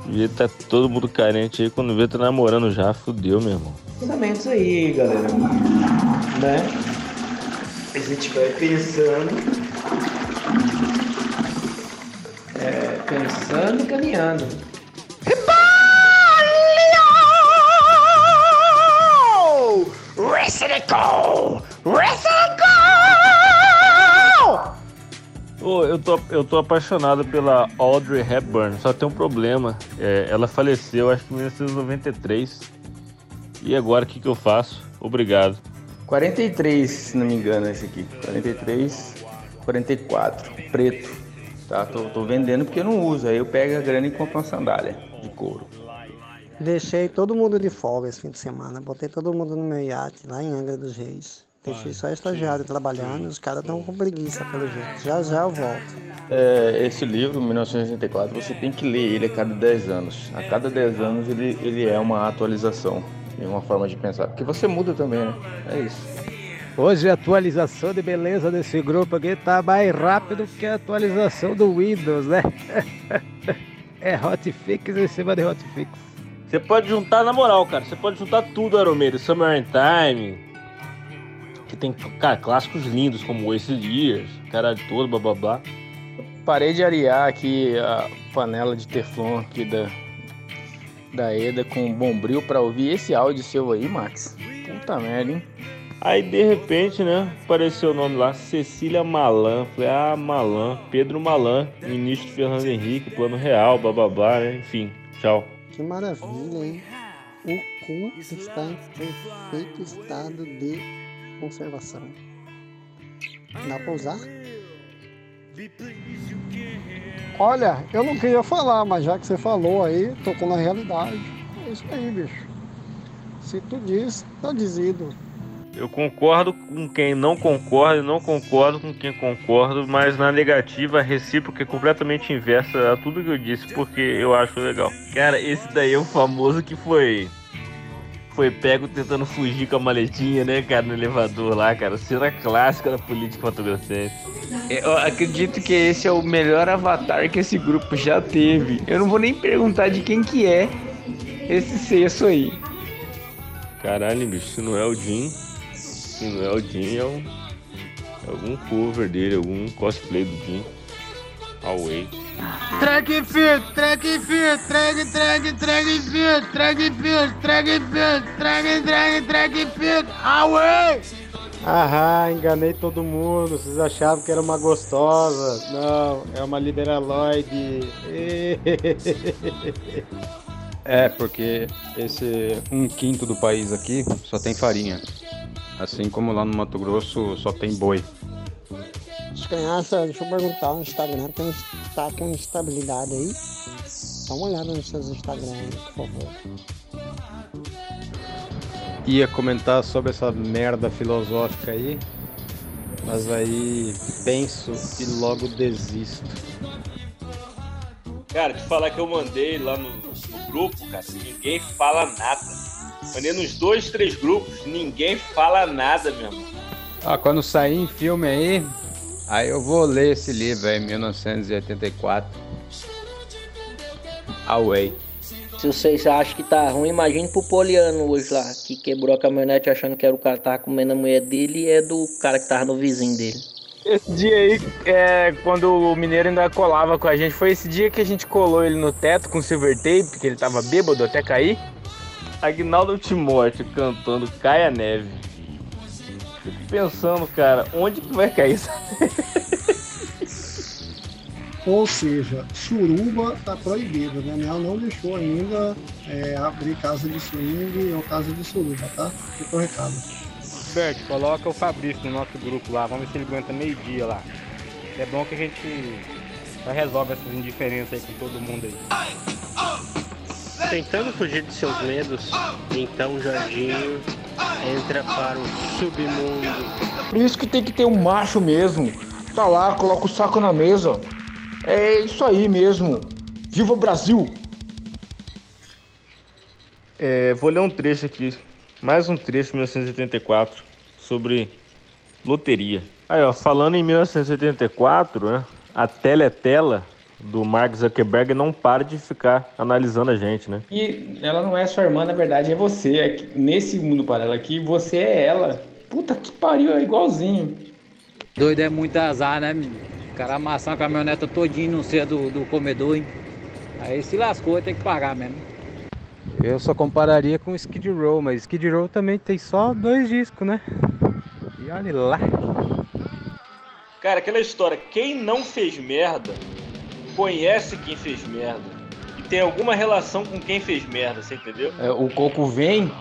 E tá todo mundo carente aí, quando vê, tá namorando já, fudeu, meu irmão. Fundamentos aí, galera. Né? A gente vai pensando. É, pensando e caminhando. Wrestling Wrestling Ô, eu, tô, eu tô apaixonado pela Audrey Hepburn, só tem um problema. É, ela faleceu, acho que em 1993. E agora o que, que eu faço? Obrigado. 43, se não me engano, esse aqui. 43, 44, preto. Tá, tô, tô vendendo porque eu não uso. Aí eu pego a grana e compro uma sandália de couro. Deixei todo mundo de folga esse fim de semana. Botei todo mundo no meu iate lá em Angra dos Reis. Deixei só estagiário trabalhando os caras estão com preguiça pelo jeito. Já já eu volto. É, esse livro, 1964, você tem que ler ele a cada 10 anos. A cada 10 anos ele, ele é uma atualização e uma forma de pensar. Porque você muda também, né? É isso. Hoje a atualização de beleza desse grupo aqui tá mais rápido que a atualização do Windows, né? é hotfix em cima de hotfix. Você pode juntar, na moral, cara, você pode juntar tudo, Aromeiro. Summer in Time, que tem, cara, clássicos lindos como Wasted Years, caralho todo, blá blá blá. Parei de arear aqui a panela de Teflon aqui da, da Eda com bombril pra ouvir esse áudio seu aí, Max. Puta merda, hein? Aí de repente, né, apareceu o nome lá, Cecília Malan. Falei, ah, Malan, Pedro Malan, ministro Fernando Henrique, plano real, blá blá blá, né? Enfim, tchau. que maravilha, hein? O cu está em perfeito estado de conservação. Dá pra usar? Olha, eu não queria falar, mas já que você falou aí, tocou na realidade. É isso aí, bicho. Se tu diz, tá dizido. Eu concordo com quem não concorda e não concordo com quem concordo, mas na negativa a recíproca é completamente inversa a tudo que eu disse, porque eu acho legal. Cara, esse daí é o famoso que foi. Foi pego tentando fugir com a maletinha, né, cara, no elevador lá, cara. Cena clássica da política fotografia. Eu acredito que esse é o melhor avatar que esse grupo já teve. Eu não vou nem perguntar de quem que é esse cesso aí. Caralho, bicho, se não é o Jim, se não é o Jim, é, um, é algum cover dele, algum cosplay do Jim. Away. Track fit, track fit, track, track, track fit, track fit, track fit, track, track, track fit, away! Aham, enganei todo mundo. Vocês achavam que era uma gostosa. Não, é uma liberaloide. É, porque esse um quinto do país aqui só tem farinha. Assim como lá no Mato Grosso só tem boi. Criança, deixa eu perguntar no Instagram, tem, tá com estabilidade aí? Dá uma olhada nos seus Instagram aí, por favor. Ia comentar sobre essa merda filosófica aí, mas aí penso e logo desisto. Cara, te falar que eu mandei lá no, no grupo, cara, ninguém fala nada. Mandei nos dois, três grupos, ninguém fala nada, meu irmão. Ah, quando sair em filme aí, aí eu vou ler esse livro aí, 1984. Away. Se vocês acham que tá ruim, imagine pro Poliano hoje lá, que quebrou a caminhonete achando que era o cara que tava comendo a mulher dele e é do cara que tava no vizinho dele. Esse dia aí, é, quando o mineiro ainda colava com a gente, foi esse dia que a gente colou ele no teto com silver tape, porque ele tava bêbado até cair. Agnaldo Timóteo cantando Caia Neve. Fico pensando, cara, onde que vai cair isso? Ou seja, suruba tá proibido, né? Daniel não deixou ainda é, abrir casa de swing ou casa de suruba, tá? Fica o recado. Bert, coloca o Fabrício no nosso grupo lá, vamos ver se ele aguenta meio-dia lá. É bom que a gente já resolve essas indiferenças aí com todo mundo aí. Tentando fugir de seus medos, então o Jorginho entra para o submundo. Por isso que tem que ter um macho mesmo. Tá lá, coloca o saco na mesa. É isso aí mesmo. Viva o Brasil! É, vou ler um trecho aqui, mais um trecho de 1984, sobre loteria. Aí, ó, falando em 1984, né, a teletela do Mark Zuckerberg não para de ficar analisando a gente, né? E ela não é sua irmã, na verdade é você. É que nesse mundo paralelo aqui, você é ela. Puta que pariu, é igualzinho. Doido é muito azar, né, menino? O cara amassar a caminhoneta todinho no ser do, do comedor, hein? Aí se lascou, tem que pagar mesmo. Eu só compararia com Skid Row, mas Skid Row também tem só dois discos, né? E olha lá. Cara, aquela história, quem não fez merda, conhece quem fez merda. E tem alguma relação com quem fez merda, você entendeu? É, o coco vem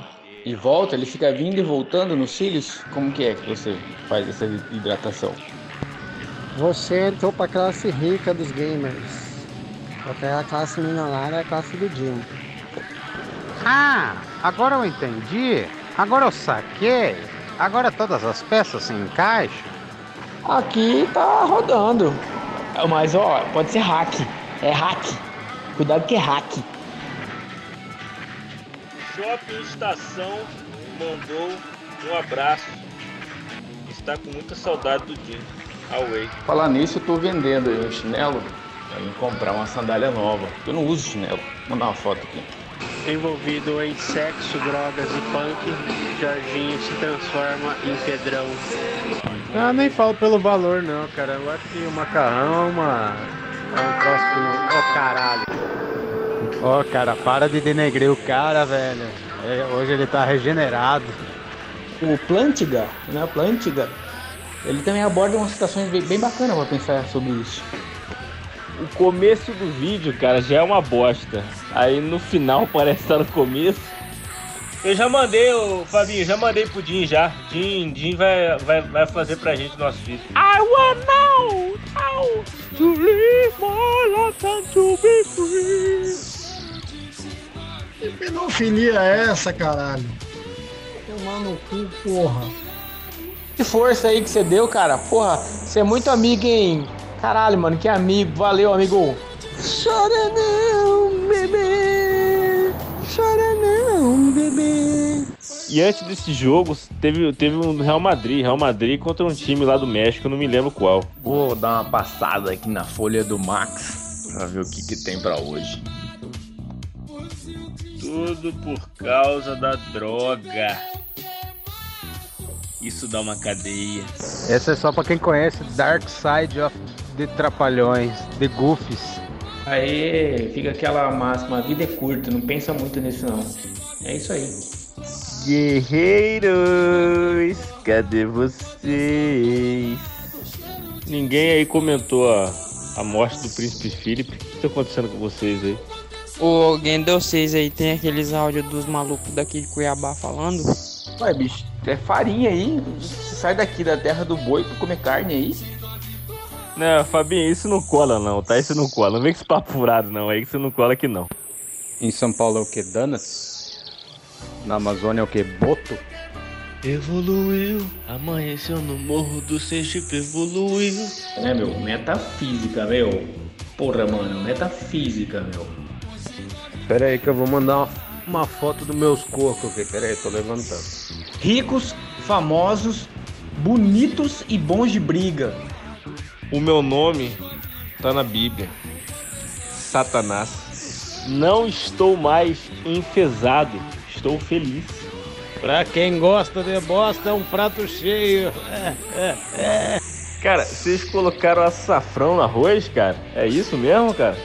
e volta, ele fica vindo e voltando nos cílios. Como que é que você faz essa hidratação? Você entrou pra classe rica dos gamers. Porque a classe milionária é a classe do Jim. Ah, agora eu entendi. Agora eu saquei. Agora todas as peças se encaixam. Aqui tá rodando. Mas ó, pode ser hack. É hack. Cuidado que é hack. Shopping Estação mandou um abraço. Está com muita saudade do Jim. Away. Falar nisso, eu tô vendendo aí um chinelo pra mim comprar uma sandália nova. Eu não uso chinelo. Vou mandar uma foto aqui. Envolvido em sexo, drogas e punk, Jorginho se transforma em Pedrão. Ah, nem falo pelo valor não, cara. Eu acho que o macarrão é uma. É um troço. Ô oh, caralho. Ó, oh, cara, para de denegrir o cara, velho. É, hoje ele tá regenerado. O Plantiga, né? Plantiga, ele também aborda umas situações bem, bem bacanas pra pensar sobre isso. O começo do vídeo, cara, já é uma bosta. Aí no final parece estar no começo. Eu já mandei, ô Fabinho, já mandei pro Jim já. Jim, Jim vai, vai, vai fazer pra gente o nosso vídeo. I want now, now to live my life and to be free. Que pedofilia é essa, caralho? Tomar no cu, porra. Que força aí que você deu, cara. Porra, você é muito amigo, hein? Caralho, mano, que amigo. Valeu, amigo. Chora não, bebê. Chora não, bebê. E antes desse jogo, teve, teve um Real Madrid, Real Madrid contra um time lá do México, eu não me lembro qual. Vou dar uma passada aqui na folha do Max pra ver o que, que tem pra hoje. Tudo por causa da droga. Isso dá uma cadeia. Essa é só pra quem conhece Dark Side of the Trapalhões, The Goofies. Aí fica aquela máxima, a vida é curta, não pensa muito nisso não. É isso aí. Guerreiros, cadê vocês? Ninguém aí comentou a, a morte do príncipe Philip. O que tá acontecendo com vocês aí? Ô, alguém deu vocês aí, tem aqueles áudios dos malucos daqui de Cuiabá falando? Ué, bicho, é farinha aí. Você sai daqui da terra do boi pra comer carne aí. Não, Fabinho, isso não cola não, tá? Isso não cola. Não vem com esse papo furado não, aí que isso não cola aqui não. Em São Paulo é o que? Donuts? Na Amazônia é o que? Boto? Evoluiu, amanheceu no morro do Sergipe, evoluiu. É, meu, metafísica, meu. Porra, mano, metafísica, meu. Pera aí que eu vou mandar uma, uma foto dos meus cocos aqui. Pera aí, tô levantando. Ricos, famosos, bonitos e bons de briga. O meu nome tá na Bíblia. Satanás. Não estou mais enfesado, estou feliz. Pra quem gosta de bosta, é um prato cheio. Cara, vocês colocaram açafrão no arroz, cara? É isso mesmo, cara?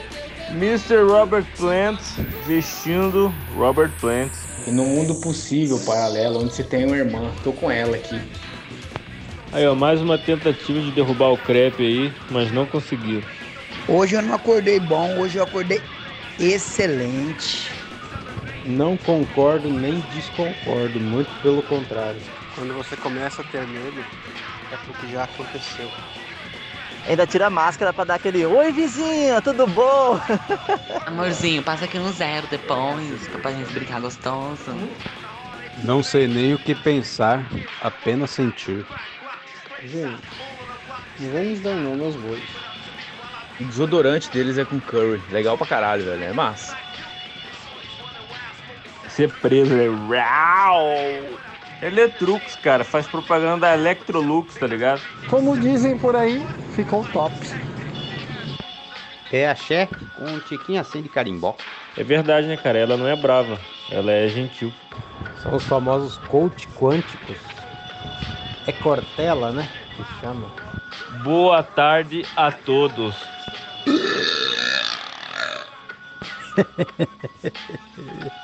Mr. Robert Plant vestindo Robert Plant. E no mundo possível, paralelo, onde você tem uma irmã, tô com ela aqui. Aí, ó, mais uma tentativa de derrubar o crepe aí, mas não conseguiu. Hoje eu não acordei bom, hoje eu acordei excelente. Não concordo nem desconcordo, muito pelo contrário. Quando você começa a ter medo, é porque já aconteceu. Ainda tira a máscara pra dar aquele Oi vizinha, tudo bom? Amorzinho, passa aqui no zero depois, pra gente brincar gostoso. Não sei nem o que pensar, apenas sentir. Gente, não vamos dar nome aos bois. O desodorante deles é com curry. Legal pra caralho, velho. É massa. Ser preso é Rau! Eletrux, cara, faz propaganda da Electrolux, tá ligado? Como dizem por aí, ficou top. É axé com um tiquinho assim de carimbó. É verdade, né, cara? Ela não é brava, ela é gentil. São os famosos coach quânticos. É Cortella, né? Que chama. Boa tarde a todos.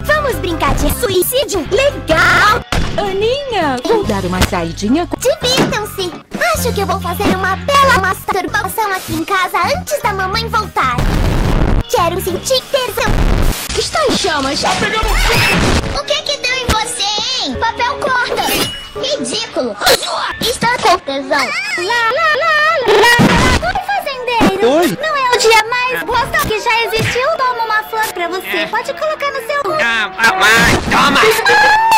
Vamos brincar de suicídio? Legal! Aninha, vou dar uma saidinha. Divirtam-se! Acho que eu vou fazer uma bela masturbação aqui em casa antes da mamãe voltar. Quero sentir tesão. Está em chamas. Tá pegando O que Papel corta. Ridículo. Está com tesão. Lá, lá, lá, lá, lá. Oi, fazendeiro. Oi. Não é o dia mais gostoso que já existiu? Toma uma flor pra você. Pode colocar no seu... Ah, ah, ah, toma.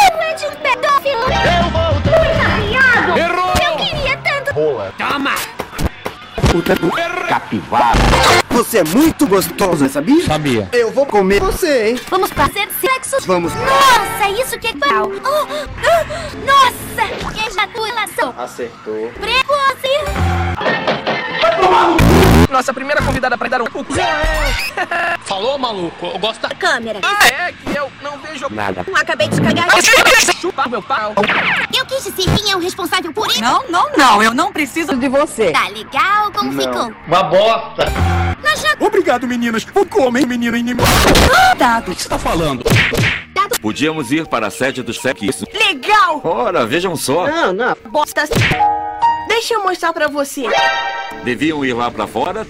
Puta capivara. Você é muito gostosa, sabia? Sabia. Eu vou comer você, hein? Vamos fazer sexo? Vamos. Nossa, isso que é pau. Oh, ah, nossa, que ejaculação. Acertou. Precoce. Nossa primeira convidada pra dar um cu. Falou, maluco? Eu gosto da câmera. Ah, é que eu não vejo nada. Acabei de cagar. Chupa meu pau. Eu quis dizer quem é o responsável por isso. Não, não, não, eu não preciso de você. Tá legal? Como ficou? Uma bosta. Nós já... Obrigado, meninos. O comem, menino inimigo. Dado. O que você tá falando? Podíamos ir para a sede dos isso. Legal! Ora, vejam só. Não, não. Bostas. Deixa eu mostrar pra você. Deviam ir lá pra fora.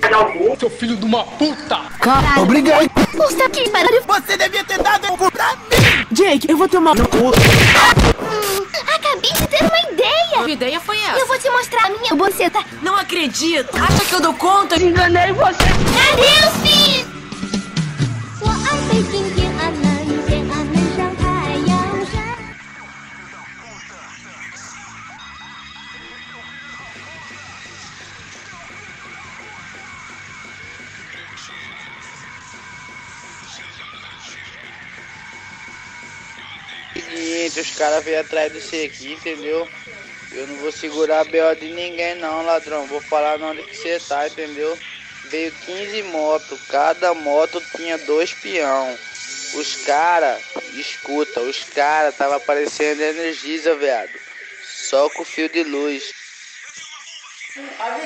Seu filho de uma puta! Obrigado! Você que pariu! Você devia ter dado ovo pra mim! Jake, eu vou tomar no cu! Hum, acabei de ter uma ideia! Que ideia foi essa? Eu vou te mostrar a minha boceta! Tá- Não acredito! Acha que eu dou conta? Enganei você! Adeus, filho! Sua arma Seguinte, os caras vêm atrás de você aqui, entendeu? Eu não vou segurar a BO de ninguém não, ladrão. Vou falar onde que você tá, entendeu? Veio 15 motos, cada moto tinha dois peão. Os cara, escuta, os cara tava aparecendo energiza, viado. Só com fio de luz.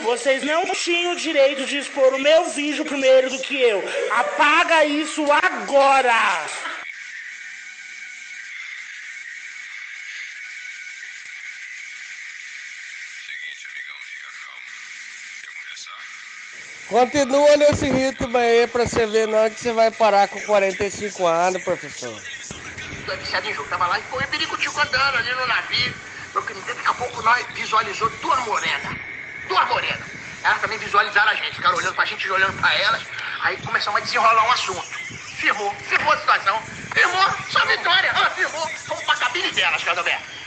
Vocês não tinham o direito de expor o meu vídeo primeiro do que eu. Apaga isso agora! Continua nesse ritmo aí pra você ver não que você vai parar com 45 anos, professor. Jogo. Tava lá e foi o Pericutico andando ali no navio. Meu querido, daqui a pouco nós visualizou duas morenas. Duas morenas. Elas também visualizaram a gente. Ficaram olhando pra gente e olhando pra elas. Aí começamos a desenrolar um assunto. Firmou, firmou a situação. Firmou, só vitória. Ah, firmou. Fomos pra cabine delas.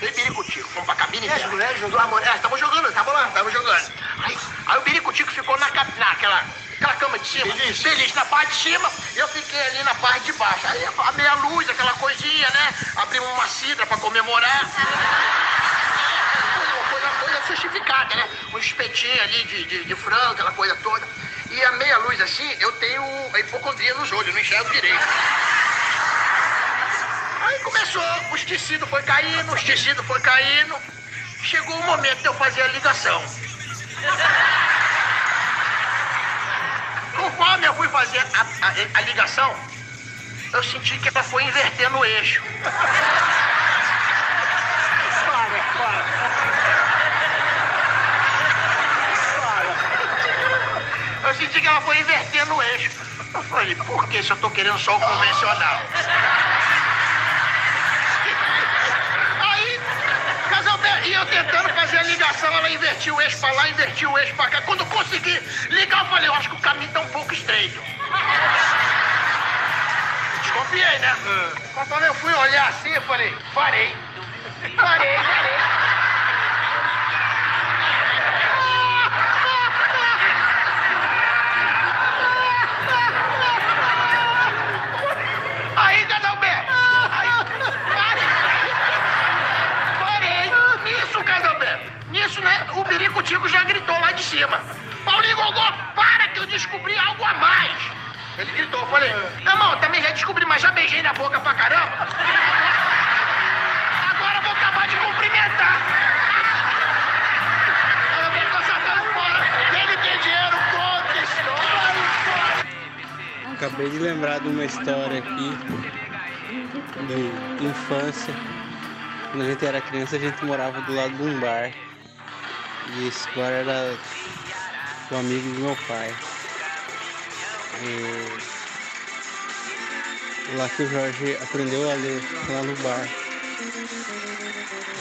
Eu e Pericutico, fomos pra cabine É, delas. mulher jogou? Duas morenas. Estavam jogando, estavam lá, estavam jogando. Aí, aí o Pericutico ficou naquela aquela cama de cima. Feliz. na parte de cima. Eu fiquei ali na parte de baixo. Aí a meia luz, aquela coisinha, né? Abrimos uma cidra pra comemorar. Uma coisa justificada, né? Um espetinho ali de, de, de frango, aquela coisa toda. E a meia luz assim, eu tenho a hipocondria nos olhos, não enxergo direito. Aí começou, os tecidos foi caindo, os tecidos foi caindo. Chegou o momento de eu fazer a ligação. Conforme eu fui fazer a, a- a ligação, eu senti que ela foi invertendo o eixo. Para, para. Eu senti que ela foi invertendo o eixo. Eu falei, por que se eu tô querendo só o convencional? Aí, Casalberto, e eu tentando fazer a ligação, ela invertiu o eixo pra lá, invertiu o eixo pra cá. Quando eu consegui ligar, eu falei, eu acho que o caminho tá um pouco estreito. Desconfiei, né? Conforme eu fui olhar assim, eu falei, parei. Parei, parei. Aí, Casalberto! Aí, parei! Parei! Nisso, Casalberto! Nisso, né? O Biricutico já gritou lá de cima. Paulinho Gogó, para que eu descobri algo a mais! Ele gritou, eu falei, não, irmão, também já descobri, mas já beijei na boca pra caramba. Agora vou acabar de cumprimentar. Ele dinheiro, conta história. Acabei de lembrar de uma história aqui de infância. Quando a gente era criança, a gente morava do lado de um bar. E esse bar era um amigo do meu pai. E lá que o Jorge aprendeu a ler, lá no bar.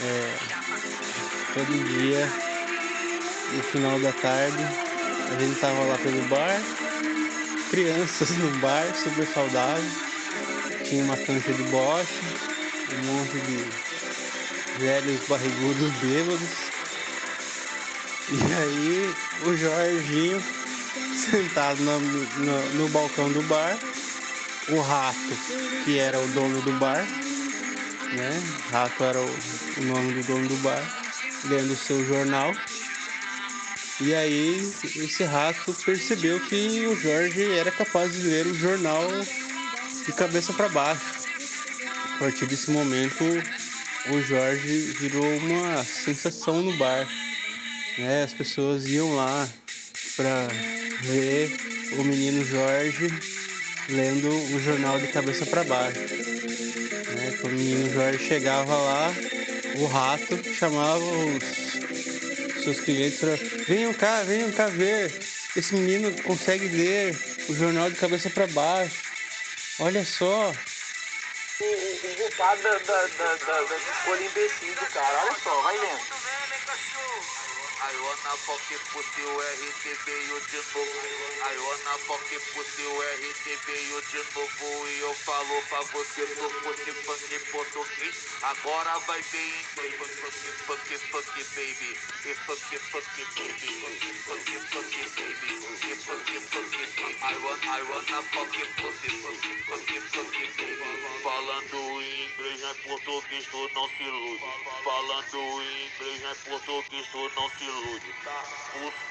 É, todo dia, no final da tarde, a gente tava lá pelo bar, crianças no bar, super saudável. Tinha uma cancha de bocha, um monte de velhos barrigudos bêbados. E aí o Jorginho sentado no, no, no balcão do bar, o rato, que era o dono do bar, né? Rato era o, o nome do dono do bar, lendo o seu jornal. E aí esse rato percebeu que o Jorge era capaz de ler o jornal de cabeça para baixo. A partir desse momento o Jorge virou uma sensação no bar. Né? As pessoas iam lá para ver o menino Jorge lendo o jornal de cabeça para baixo. Né? O menino Jorge chegava lá, o rato chamava os seus clientes pra, venham cá, venham cá ver. Esse menino consegue ler o jornal de cabeça para baixo. Olha só. O, o, o culpado da, da, da, da, da escolha imbecil do cara. Olha só, vai vendo. I wanna fuck pussy, o RT veio de novo. I wanna fuck pussy, o RT veio de novo. E eu falo pra você, no fosse funk português. Agora vai bem inglês. Fuck, fuck, fuck, baby. E fuck, fuck, baby. Fuck, fuck, baby. E fuck, fuck, baby. I wanna, I wanna fuck pussy, fuck, fuck, fuck, baby. Falando em inglês, é português, tu não se ilude. Falando em inglês, é português, tu não se ilude. Tá? Put.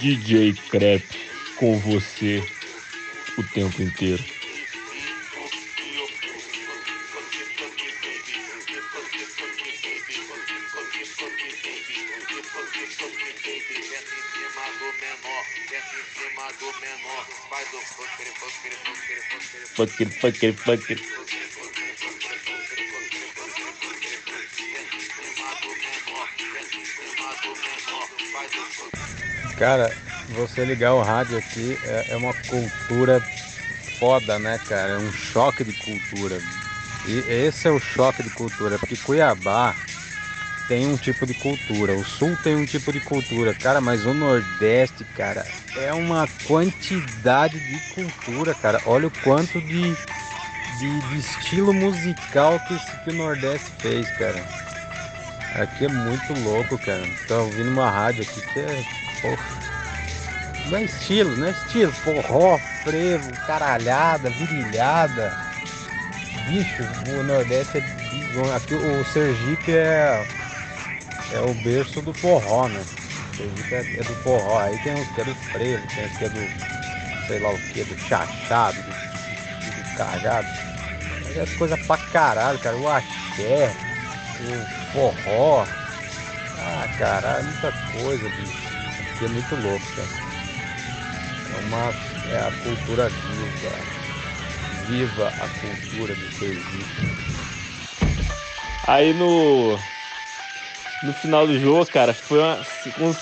DJ Crep com você o tempo inteiro. Fucker, fucker, fucker. Cara, você ligar o rádio aqui é, é uma cultura foda, né, cara? É um choque de cultura. E esse é o choque de cultura, porque Cuiabá tem um tipo de cultura, o sul tem um tipo de cultura, cara, mas o Nordeste, cara, é uma quantidade de cultura, cara. Olha o quanto de, de, de estilo musical que, que o Nordeste fez, cara. Aqui é muito louco, cara. Tô ouvindo uma rádio aqui que é. Porra. Não é estilo, não é estilo. Forró, frevo, caralhada, virilhada. Bicho, o Nordeste é. Aqui o Sergipe é. É o berço do forró, né? Sergipe é, é do forró. Aí tem uns que é do frevo, tem uns que é do. sei lá o que, do chachado, do, do cagado. Mas é coisa pra caralho, cara. O axé, o forró. Ah, caralho, muita coisa, bicho. Aqui é muito louco, cara. É uma. É a cultura viva. Viva a cultura do Sergipe. Aí no. No final do jogo, cara, foi uma. Um,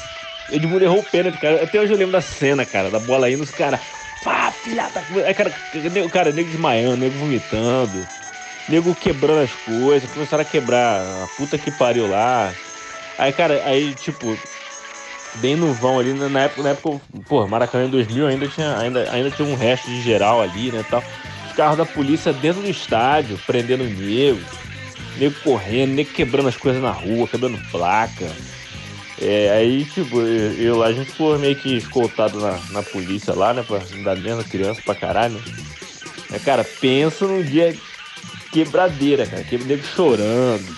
Edmundo errou o pênalti, cara. Até hoje eu lembro da cena, cara, da bola indo, os caras. Pá, filha da. Aí, cara, nego- cara, nego desmaiando, nego vomitando, nego quebrando as coisas, começaram a quebrar a puta que pariu lá. Aí, cara, aí, tipo, bem no vão ali, na na época, na época, pô, Maracanã em 2000 ainda tinha, ainda, ainda tinha um resto de geral ali, né, tal. Os carros da polícia dentro do estádio, prendendo nego, nego correndo, nego quebrando as coisas na rua, quebrando placa. É, aí, tipo, eu, eu lá, a gente ficou meio que escoltado na, na polícia lá, né, pra dar menos criança pra caralho. É, cara, pensa num dia quebradeira, cara, que nego chorando,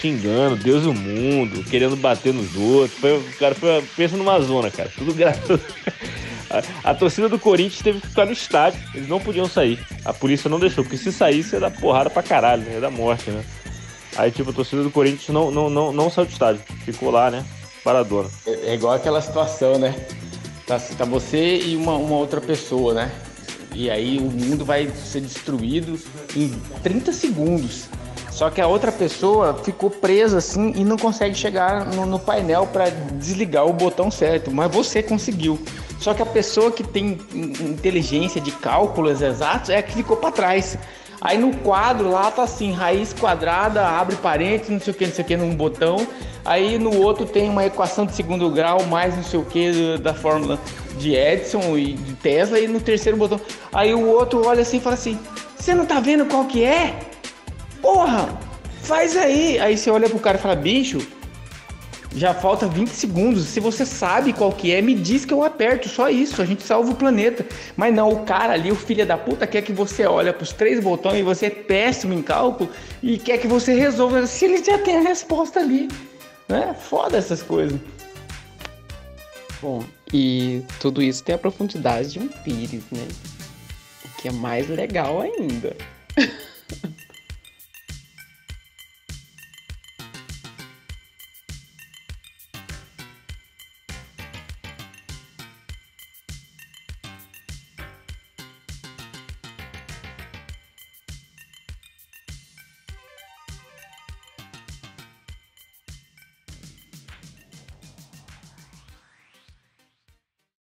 xingando Deus e o mundo, querendo bater nos outros. Foi, cara, foi, pensa numa zona, cara. Tudo graças. A, a torcida do Corinthians teve que ficar no estádio. Eles não podiam sair. A polícia não deixou, porque se saísse ia dar porrada pra caralho, né? Ia dar morte, né? Aí, tipo, a torcida do Corinthians não, não, não, não saiu do estádio. Ficou lá, né? Paradona. É, é igual aquela situação, né? Tá, tá você e uma, uma outra pessoa, né? E aí o mundo vai ser destruído em 30 segundos. Só que a outra pessoa ficou presa assim e não consegue chegar no, no painel para desligar o botão certo, mas você conseguiu. Só que a pessoa que tem in- inteligência de cálculos exatos é a que ficou para trás. Aí no quadro lá tá assim, raiz quadrada, abre parênteses, não sei o que, não sei o que, num botão. Aí no outro tem uma equação de segundo grau, mais não sei o que, da fórmula de Edison e de Tesla, e no terceiro botão. Aí o outro olha assim e fala assim: Você não tá vendo qual que é? Porra, faz aí. Aí você olha pro cara e fala: Bicho, já falta 20 segundos. Se você sabe qual que é, me diz que eu aperto. Só isso, a gente salva o planeta. Mas não, o cara ali, o filho da puta, quer que você olhe pros três botões e você é péssimo em cálculo e quer que você resolva se ele já tem a resposta ali. Né? Foda essas coisas. Bom, e tudo isso tem a profundidade de um pires, né? O que é mais legal ainda.